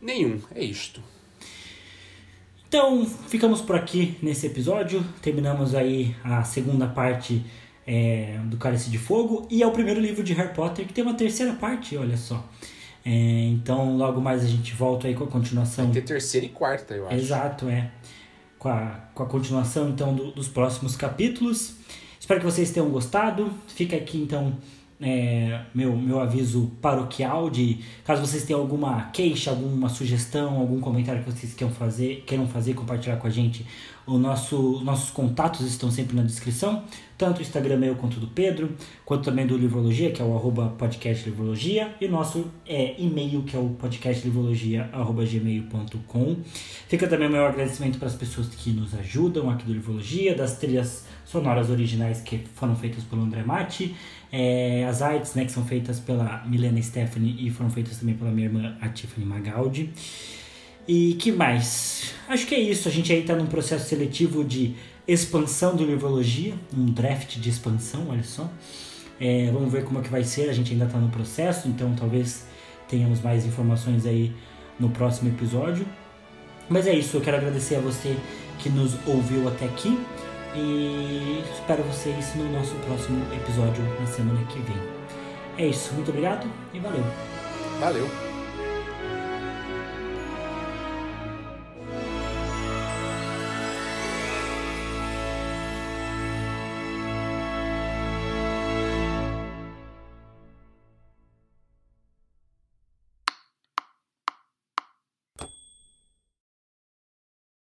Nenhum, é isto. Então, ficamos por aqui nesse episódio. Terminamos aí a segunda parte é, do Cálice de Fogo, e é o primeiro livro de Harry Potter que tem uma terceira parte, olha só. É, então, logo mais a gente volta aí com a continuação. Vai ter terceira e quarta, eu acho. Exato, é. Com a, com a continuação, então, do, dos próximos capítulos. Espero que vocês tenham gostado. Fica aqui, então, é, meu, meu aviso paroquial de caso vocês tenham alguma queixa, alguma sugestão, algum comentário que vocês queiram fazer, queiram fazer, compartilhar com a gente, o nosso, nossos contatos estão sempre na descrição, tanto o Instagram meu quanto do Pedro, quanto também do Livrologia, que é o arroba podcast Livrologia, e nosso é, e-mail, que é o podcastlivrologia.gmail.com. Fica também o meu agradecimento para as pessoas que nos ajudam aqui do Livrologia, das trilhas sonoras originais que foram feitas pelo André Matti, é, as artes né, que são feitas pela Milena Stephanie e foram feitas também pela minha irmã, a Tiffany Magaldi. E que mais? Acho que é isso. A gente aí está num processo seletivo de expansão do Livrologia, um draft de expansão, olha só. É, vamos ver como é que vai ser. A gente ainda está no processo, então talvez tenhamos mais informações aí no próximo episódio. Mas é isso. Eu quero agradecer a você que nos ouviu até aqui. E espero vocês no nosso próximo episódio na semana que vem. É isso, muito obrigado e valeu. Valeu.